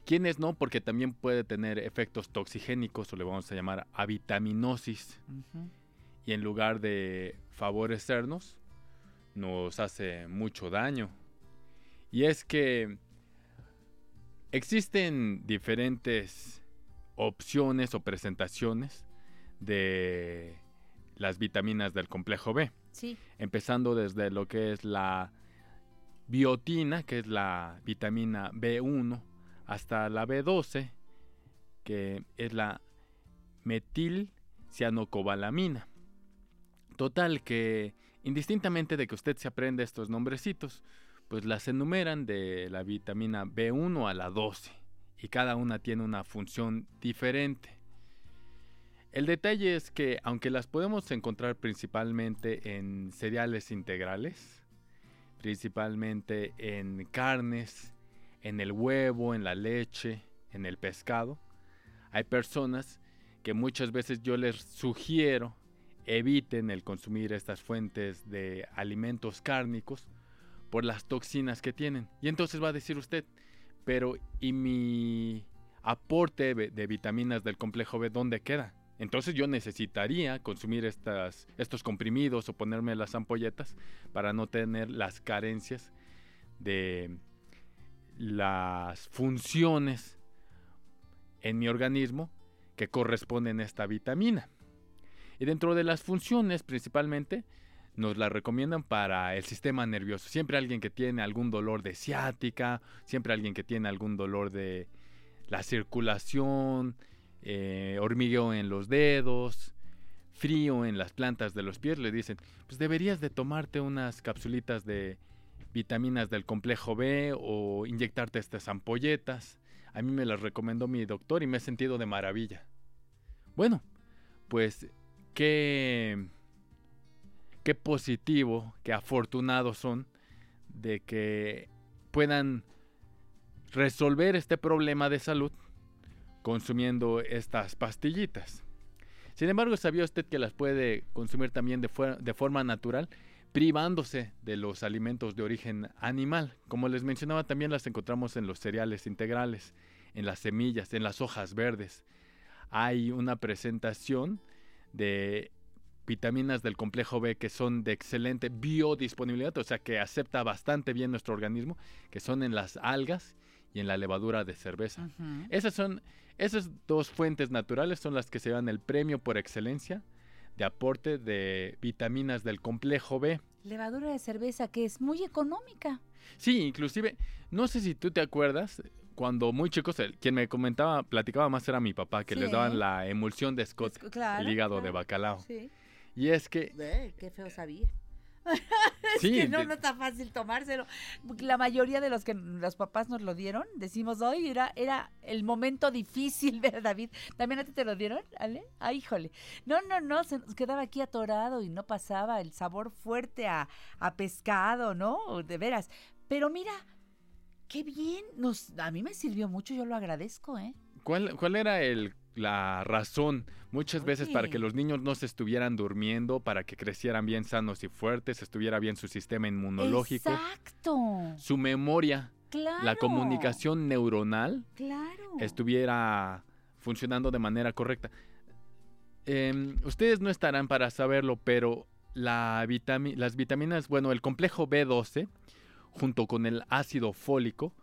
Quiénes no, porque también puede tener efectos toxigénicos o le vamos a llamar avitaminosis. Y en lugar de favorecernos, nos hace mucho daño. Y es que existen diferentes opciones o presentaciones de las vitaminas del complejo B. Sí. Empezando desde lo que es la biotina, que es la vitamina B1, hasta la B12, que es la metilcianocobalamina. Total que indistintamente de que usted se aprenda estos nombrecitos, pues las enumeran de la vitamina B1 a la 12 y cada una tiene una función diferente. El detalle es que aunque las podemos encontrar principalmente en cereales integrales, principalmente en carnes, en el huevo, en la leche, en el pescado, hay personas que muchas veces yo les sugiero eviten el consumir estas fuentes de alimentos cárnicos por las toxinas que tienen. Y entonces va a decir usted, pero ¿y mi aporte de vitaminas del complejo B dónde queda? Entonces yo necesitaría consumir estas, estos comprimidos o ponerme las ampolletas para no tener las carencias de las funciones en mi organismo que corresponden a esta vitamina. Y dentro de las funciones principalmente nos la recomiendan para el sistema nervioso. Siempre alguien que tiene algún dolor de ciática, siempre alguien que tiene algún dolor de la circulación, eh, hormigueo en los dedos, frío en las plantas de los pies, le dicen, pues deberías de tomarte unas capsulitas de vitaminas del complejo B o inyectarte estas ampolletas. A mí me las recomendó mi doctor y me he sentido de maravilla. Bueno, pues qué, qué positivo, qué afortunados son de que puedan resolver este problema de salud consumiendo estas pastillitas. Sin embargo, ¿sabía usted que las puede consumir también de, de forma natural, privándose de los alimentos de origen animal? Como les mencionaba, también las encontramos en los cereales integrales, en las semillas, en las hojas verdes. Hay una presentación de vitaminas del complejo B que son de excelente biodisponibilidad, o sea que acepta bastante bien nuestro organismo, que son en las algas y en la levadura de cerveza. Esas son, esas dos fuentes naturales son las que se dan el premio por excelencia de aporte de vitaminas del complejo B. Levadura de cerveza que es muy económica. Sí, inclusive, no sé si tú te acuerdas, cuando muy chicos, el- quien me comentaba, platicaba más era mi papá, que les Sí. daban la emulsión de Scott, claro, el hígado de bacalao. Sí. Y es que, qué feo sabía. es Sí, que no, de- no está fácil tomárselo. La mayoría de los que los papás nos lo dieron, decimos, hoy era, era el momento difícil, ¿verdad, David? ¿También a ti te lo dieron, Ale? Ay, híjole. No, no, no, se nos quedaba aquí atorado y no pasaba el sabor fuerte a, a pescado, ¿no? De veras. Pero mira, qué bien. Nos, a mí me sirvió mucho, yo lo agradezco, ¿eh? ¿cuál, cuál era el, la razón muchas veces para que los niños no se estuvieran durmiendo, para que crecieran bien sanos y fuertes, estuviera bien su sistema inmunológico, Exacto. su memoria, Claro. la comunicación neuronal? Claro. estuviera funcionando de manera correcta. Em, ustedes no estarán para saberlo, pero la vitami- las vitaminas, bueno, el complejo B12, junto con el ácido fólico,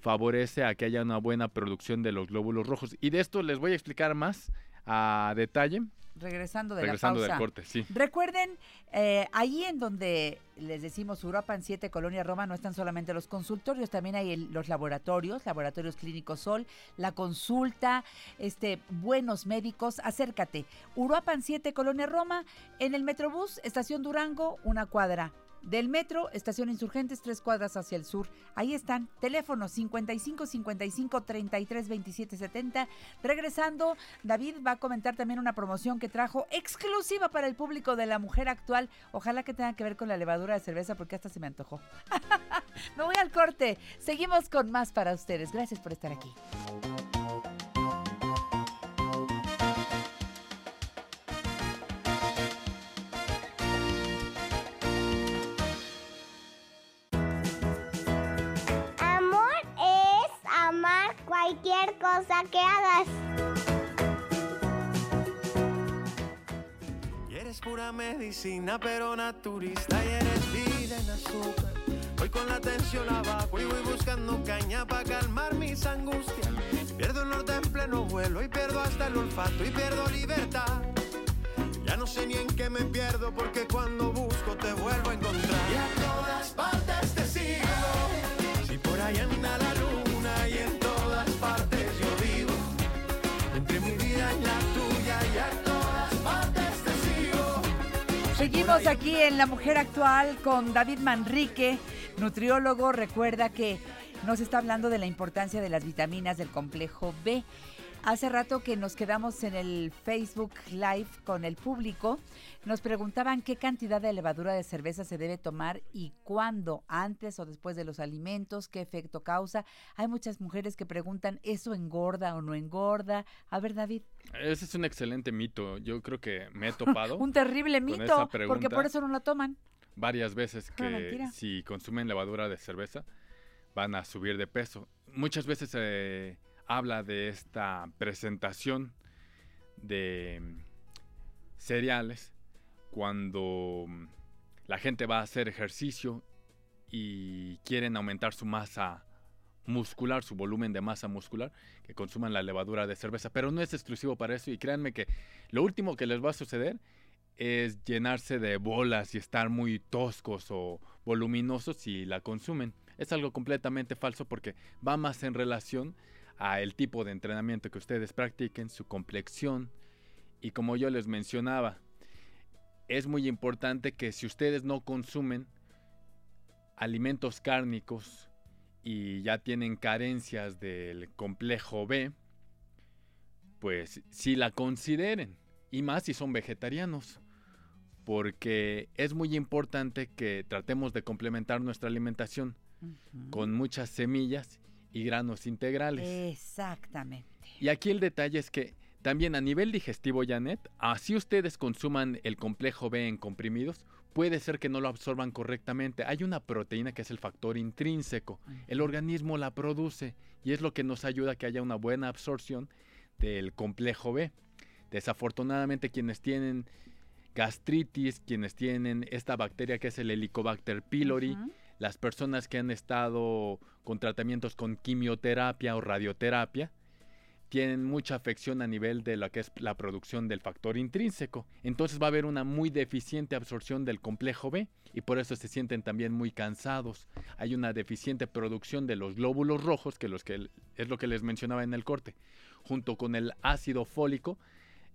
favorece a que haya una buena producción de los glóbulos rojos. Y de esto les voy a explicar más a detalle, Regresando de regresando la pausa. del corte, sí. Recuerden, eh, ahí en donde les decimos Uruapan 7, Colonia Roma, no están solamente los consultorios, también hay el- los laboratorios, laboratorios clínicos Sol, la consulta, este, buenos médicos, acércate. Uruapan 7, Colonia Roma, en el Metrobús, Estación Durango, una cuadra. Del metro, estación Insurgentes, tres cuadras hacia el sur. Ahí están, teléfonos 55 55 33 27 70. Regresando, David va a comentar también una promoción que trajo exclusiva para el público de la mujer actual. Ojalá que tenga que ver con la levadura de cerveza porque hasta se me antojó. me voy al corte. Seguimos con más para ustedes. Gracias por estar aquí. Cualquier cosa que hagas. Y eres pura medicina, pero naturista y eres vida en azúcar. Voy con la tensión abajo y voy buscando caña para calmar mis angustias. Pierdo el norte en pleno vuelo y pierdo hasta el olfato y pierdo libertad. Ya no sé ni en qué me pierdo porque cuando busco te vuelvo a encontrar. Y a todas partes Seguimos aquí en La Mujer Actual con David Manrique, nutriólogo. Recuerda que nos está hablando de la importancia de las vitaminas del complejo B. Hace rato que nos quedamos en el Facebook Live con el público, nos preguntaban qué cantidad de levadura de cerveza se debe tomar y cuándo, antes o después de los alimentos, qué efecto causa. Hay muchas mujeres que preguntan, ¿eso engorda o no engorda? A ver, David. Ese es un excelente mito. Yo creo que me he topado Un terrible mito, porque por eso no la toman. varias veces que si consumen levadura de cerveza van a subir de peso. Muchas veces se habla de esta presentación de mm, cereales cuando mm, la gente va a hacer ejercicio y quieren aumentar su masa muscular, su volumen de masa muscular, que consuman la levadura de cerveza. Pero no es exclusivo para eso y créanme que lo último que les va a suceder es llenarse de bolas y estar muy toscos o voluminosos si la consumen. Es algo completamente falso porque va más en relación a el tipo de entrenamiento que ustedes practiquen, su complexión y como yo les mencionaba, es muy importante que si ustedes no consumen alimentos cárnicos y ya tienen carencias del complejo B, pues sí la consideren. Y más si son vegetarianos. Porque es muy importante que tratemos de complementar nuestra alimentación con muchas semillas y granos integrales. Exactamente. Y aquí el detalle es que también a nivel digestivo, Janet, así ustedes consuman el complejo B en comprimidos, puede ser que no lo absorban correctamente. Hay una proteína que es el factor intrínseco. El organismo la produce y es lo que nos ayuda a que haya una buena absorción del complejo B. Desafortunadamente quienes tienen gastritis, quienes tienen esta bacteria que es el Helicobacter pylori. Las personas que han estado con tratamientos con quimioterapia o radioterapia, tienen mucha afección a nivel de lo que es la producción del factor intrínseco. Entonces va a haber una muy deficiente absorción del complejo B y por eso se sienten también muy cansados. Hay una deficiente producción de los glóbulos rojos, que, los que es lo que les mencionaba en el corte, junto con el ácido fólico,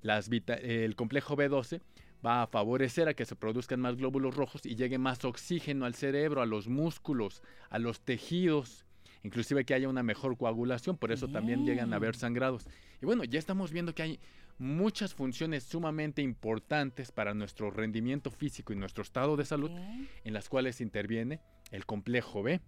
las el complejo B12 va a favorecer a que se produzcan más glóbulos rojos y llegue más oxígeno al cerebro, a los músculos, a los tejidos, inclusive que haya una mejor coagulación, por eso también llegan a haber sangrados. Y bueno, ya estamos viendo que hay muchas funciones sumamente importantes para nuestro rendimiento físico y nuestro estado de salud en las cuales interviene el complejo B.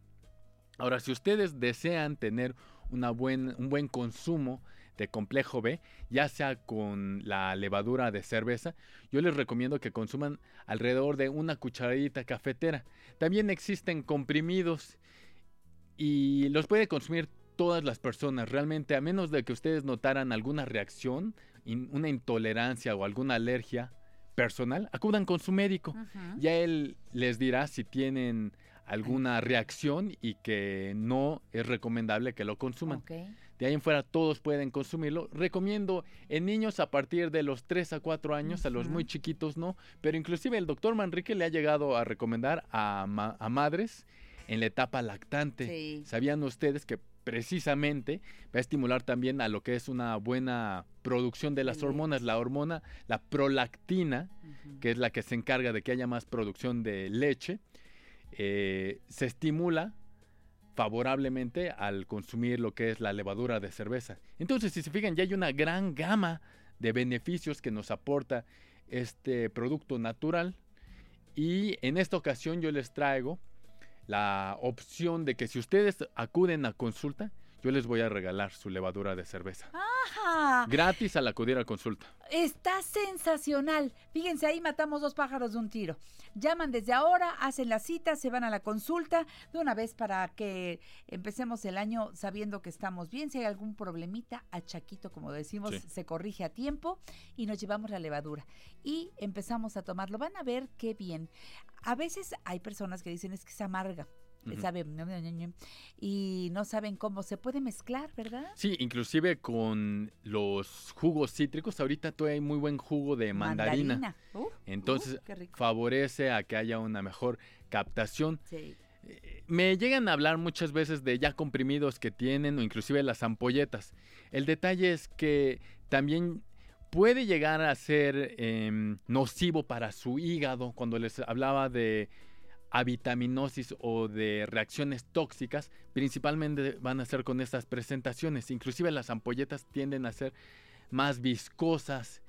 Ahora, si ustedes desean tener una buen, un buen consumo de complejo B, ya sea con la levadura de cerveza, yo les recomiendo que consuman alrededor de una cucharadita cafetera. También existen comprimidos y los puede consumir todas las personas. Realmente, a menos de que ustedes notaran alguna reacción, una intolerancia o alguna alergia personal, acudan con su médico. Ya él les dirá si tienen alguna reacción y que no es recomendable que lo consuman. De ahí en fuera todos pueden consumirlo. Recomiendo en niños a partir de los 3 a 4 años, a los muy chiquitos no, pero inclusive el doctor Manrique le ha llegado a recomendar a, ma- a madres en la etapa lactante. ¿Sabían ustedes que precisamente va a estimular también a lo que es una buena producción de las hormonas, la hormona, la prolactina, que es la que se encarga de que haya más producción de leche, eh, se estimula favorablemente al consumir lo que es la levadura de cerveza. Entonces, si se fijan, ya hay una gran gama de beneficios que nos aporta este producto natural. Y en esta ocasión yo les traigo la opción de que si ustedes acuden a consulta, yo les voy a regalar su levadura de cerveza. ¡Ajá! Gratis al acudir a consulta. Está sensacional. Fíjense, ahí matamos dos pájaros de un tiro. Llaman desde ahora, hacen la cita, se van a la consulta de una vez para que empecemos el año sabiendo que estamos bien. Si hay algún problemita, a Chaquito, como decimos, Sí. se corrige a tiempo y nos llevamos la levadura. Y empezamos a tomarlo. Van a ver qué bien. A veces hay personas que dicen es que es amarga. Sabe, y no saben cómo se puede mezclar, ¿verdad? Sí, inclusive con los jugos cítricos, ahorita todavía hay muy buen jugo de mandarina. Mandarina. Uh, Entonces uh, rico. favorece a que haya una mejor captación. Sí. Me llegan a hablar muchas veces de ya comprimidos que tienen o inclusive las ampolletas. El detalle es que también puede llegar a ser em, nocivo para su hígado cuando les hablaba de avitaminosis o de reacciones tóxicas, principalmente van a ser con estas presentaciones. Inclusive las ampolletas tienden a ser más viscosas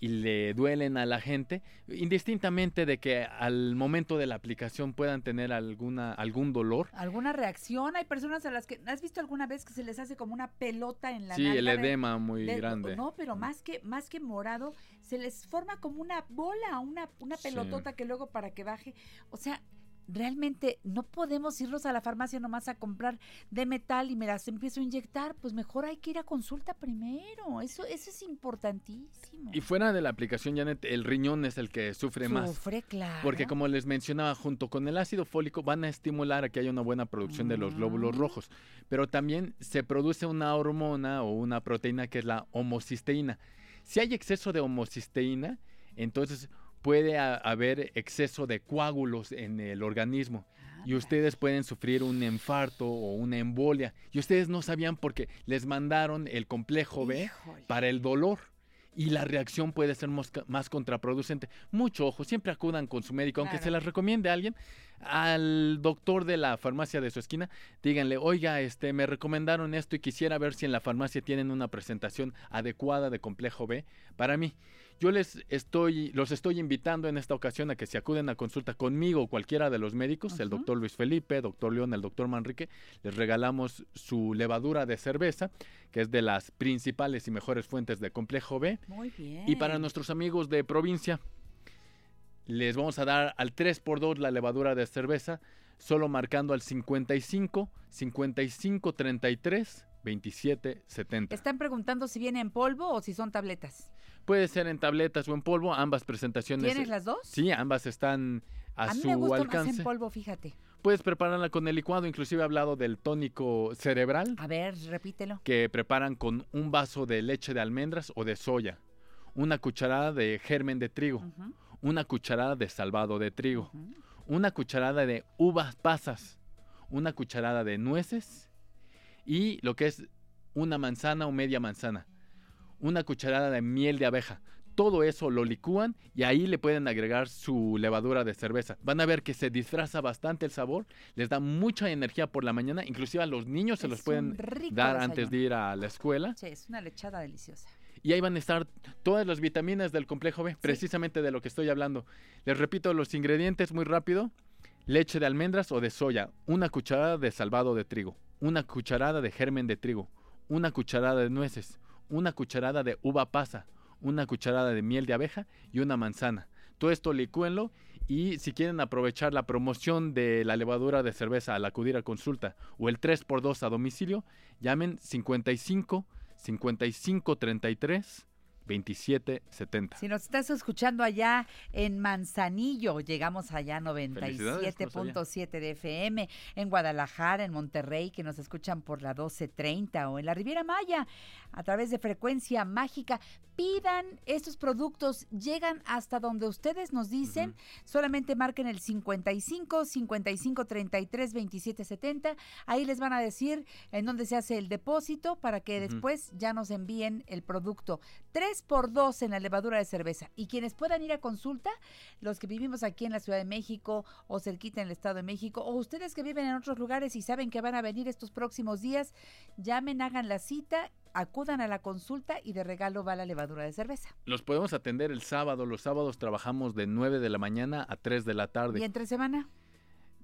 y le duelen a la gente, indistintamente de que al momento de la aplicación puedan tener alguna algún dolor. ¿Alguna reacción? Hay personas a las que... ¿Has visto alguna vez que se les hace como una pelota en la Sí, el de- edema muy de- grande. No, pero más que, más que morado, se les forma como una bola, una, una Sí. pelotota que luego para que baje... O sea, realmente no podemos irnos a la farmacia nomás a comprar de metal y me las empiezo a inyectar. Pues mejor hay que ir a consulta primero. Eso, eso es importantísimo. Y fuera de la aplicación, Janet, el riñón es el que sufre más. Sufre, claro. Porque como les mencionaba, junto con el ácido fólico van a estimular a que haya una buena producción de los glóbulos rojos. Pero también se produce una hormona o una proteína que es la homocisteína. Si hay exceso de homocisteína, entonces puede haber exceso de coágulos en el organismo. Y ustedes pueden sufrir un infarto o una embolia. Y ustedes no sabían porque les mandaron el complejo B para el dolor. Y la reacción puede ser más contraproducente. Mucho ojo, siempre acudan con su médico, aunque Claro. se las recomiende a alguien. al doctor de la farmacia de su esquina, díganle, oiga, este, me recomendaron esto y quisiera ver si en la farmacia tienen una presentación adecuada de complejo B para mí. Yo les estoy, los estoy invitando en esta ocasión a que se acuden a consulta conmigo o cualquiera de los médicos, el doctor Luis Felipe, doctor León, el doctor Manrique. Les regalamos su levadura de cerveza, que es de las principales y mejores fuentes de complejo B. Muy bien. Y para nuestros amigos de provincia, les vamos a dar al 3x2 la levadura de cerveza, solo marcando al 55 55 33 27 70. Están preguntando si viene en polvo o si son tabletas. Puede ser en tabletas o en polvo, ambas presentaciones. ¿Tienes las dos? Sí, ambas están a, A mí su me gusta más alcance. en polvo, fíjate. Puedes prepararla con el licuado, inclusive he hablado del tónico cerebral A ver, repítelo. que preparan con un vaso de leche de almendras o de soya, una cucharada de germen de trigo, una cucharada de salvado de trigo, una cucharada de uvas pasas, una cucharada de nueces y lo que es una manzana o media manzana, una cucharada de miel de abeja. Todo eso lo licúan y ahí le pueden agregar su levadura de cerveza. Van a ver que se disfraza bastante el sabor, les da mucha energía por la mañana, inclusive a los niños se los pueden dar antes de ir a la escuela. Sí, es una lechada deliciosa. Y ahí van a estar todas las vitaminas del complejo B, precisamente de lo que estoy hablando. Les repito los ingredientes muy rápido. Leche de almendras o de soya, una cucharada de salvado de trigo, una cucharada de germen de trigo, una cucharada de nueces, una cucharada de uva pasa, una cucharada de miel de abeja y una manzana. Todo esto licúenlo y si quieren aprovechar la promoción de la levadura de cerveza al acudir a consulta o el 3x2 a domicilio, llamen 55 55 33 27 70. Si nos estás escuchando allá en Manzanillo, llegamos allá Felicidades, no 97.7 de FM, en Guadalajara, en Monterrey, que nos escuchan por la 1230 o en la Riviera Maya a través de frecuencia mágica. Pidan estos productos, llegan hasta donde ustedes nos dicen, solamente marquen el 55 55 33 27 70, ahí les van a decir en dónde se hace el depósito para que después ya nos envíen el producto. 3 por 2 en la levadura de cerveza. Y quienes puedan ir a consulta, los que vivimos aquí en la Ciudad de México o cerquita en el Estado de México, o ustedes que viven en otros lugares y saben que van a venir estos próximos días, llamen, hagan la cita, acudan a la consulta y de regalo va la levadura de cerveza. Los podemos atender el sábado. Los sábados trabajamos de 9 de la mañana a 3 de la tarde. Y entre semana,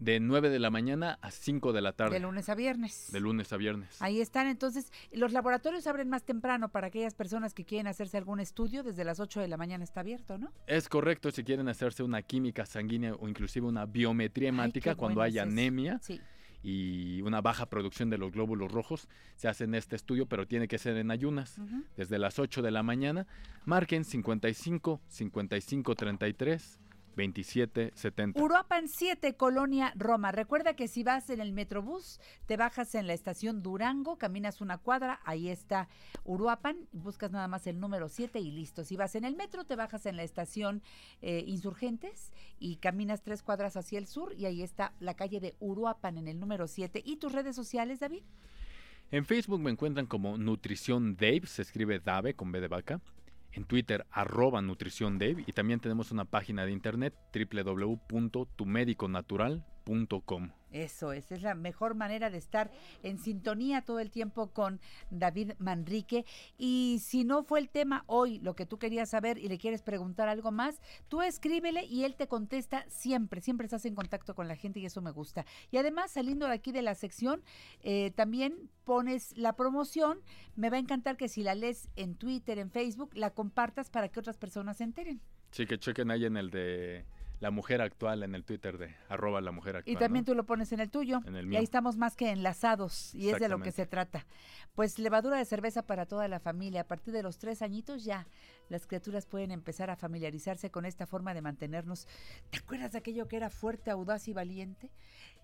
De 9 de la mañana a 5 de la tarde. de lunes a viernes. De lunes a viernes. Ahí están, entonces, los laboratorios abren más temprano para aquellas personas que quieren hacerse algún estudio, desde las 8 de la mañana está abierto, ¿no? Es correcto si quieren hacerse una química sanguínea o inclusive una biometría hemática cuando hay es anemia Sí. y una baja producción de los glóbulos rojos. Se hacen este estudio, pero tiene que ser en ayunas. Desde las 8 de la mañana, marquen 55 55 33 27 70. Uruapan 7, Colonia Roma. Recuerda que si vas en el Metrobús, te bajas en la estación Durango, caminas una cuadra, ahí está Uruapan, buscas nada más el número 7 y listo. Si vas en el metro, te bajas en la estación eh, Insurgentes y caminas tres cuadras hacia el sur y ahí está la calle de Uruapan en el número 7. ¿Y tus redes sociales, David? En Facebook me encuentran como Nutrición Dave, se escribe Dave con B de vaca. En Twitter, arroba Nutrición Dave. Y también tenemos una página de internet, www.tumediconatural.com. Eso es, es la mejor manera de estar en sintonía todo el tiempo con David Manrique. Y si no fue el tema hoy lo que tú querías saber y le quieres preguntar algo más, tú escríbele y él te contesta siempre, siempre estás en contacto con la gente y eso me gusta. Y además, saliendo de aquí de la sección, eh, también pones la promoción. Me va a encantar que si la lees en Twitter, en Facebook, la compartas para que otras personas se enteren. Sí, que chequen ahí en el de La Mujer Actual, en el Twitter de arroba La Mujer Actual. Y también ¿no? tú lo pones en el tuyo. En el y mío. ahí estamos más que enlazados. Y es de lo que se trata. Pues levadura de cerveza para toda la familia. A partir de los tres añitos ya las criaturas pueden empezar a familiarizarse con esta forma de mantenernos. ¿Te acuerdas de aquello que era fuerte, audaz y valiente?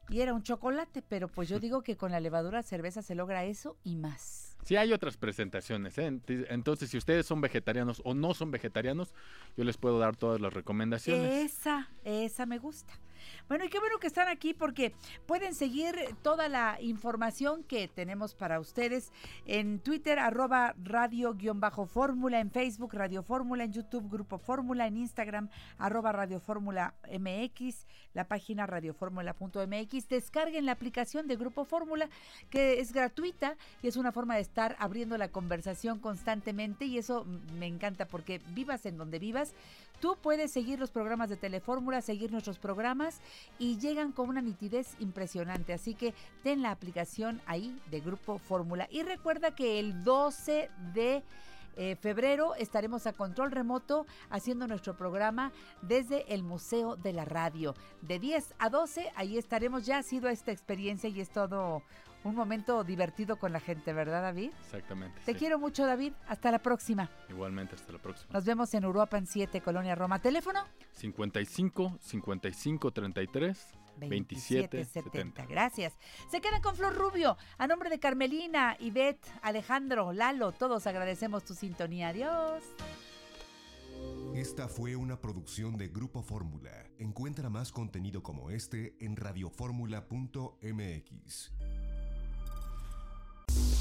Y era un chocolate, pero pues yo digo que con la levadura de cerveza se logra eso y más. Sí, hay otras presentaciones. ¿eh? Ent- Entonces, si ustedes son vegetarianos o no son vegetarianos, yo les puedo dar todas las recomendaciones. Esa, esa me gusta. Bueno, y qué bueno que están aquí porque pueden seguir toda la información que tenemos para ustedes en Twitter, arroba radio-fórmula, en Facebook, Radio Fórmula, en YouTube, Grupo Fórmula, en Instagram, arroba Radio Fórmula MX, la página radioformula.mx. Descarguen la aplicación de Grupo Fórmula, que es gratuita y es una forma de estar abriendo la conversación constantemente y eso me encanta porque vivas en donde vivas, tú puedes seguir los programas de Telefórmula, seguir nuestros programas y llegan con una nitidez impresionante. Así que ten la aplicación ahí de Grupo Fórmula. Y recuerda que el 12 de eh, febrero estaremos a control remoto haciendo nuestro programa desde el Museo de la Radio. De 10 a 12, ahí estaremos. Ya ha sido esta experiencia y es todo un momento divertido con la gente, ¿verdad, David? Exactamente. Te sí. quiero mucho, David. Hasta la próxima. Igualmente, hasta la próxima. Nos vemos en Uruapan 7, Colonia Roma. Teléfono 55 55 33 27 70. Gracias. Se quedan con Flor Rubio. A nombre de Carmelina, Ivette, Alejandro, Lalo, todos agradecemos tu sintonía. Adiós. Esta fue una producción de Grupo Fórmula. Encuentra más contenido como este en radioformula.mx.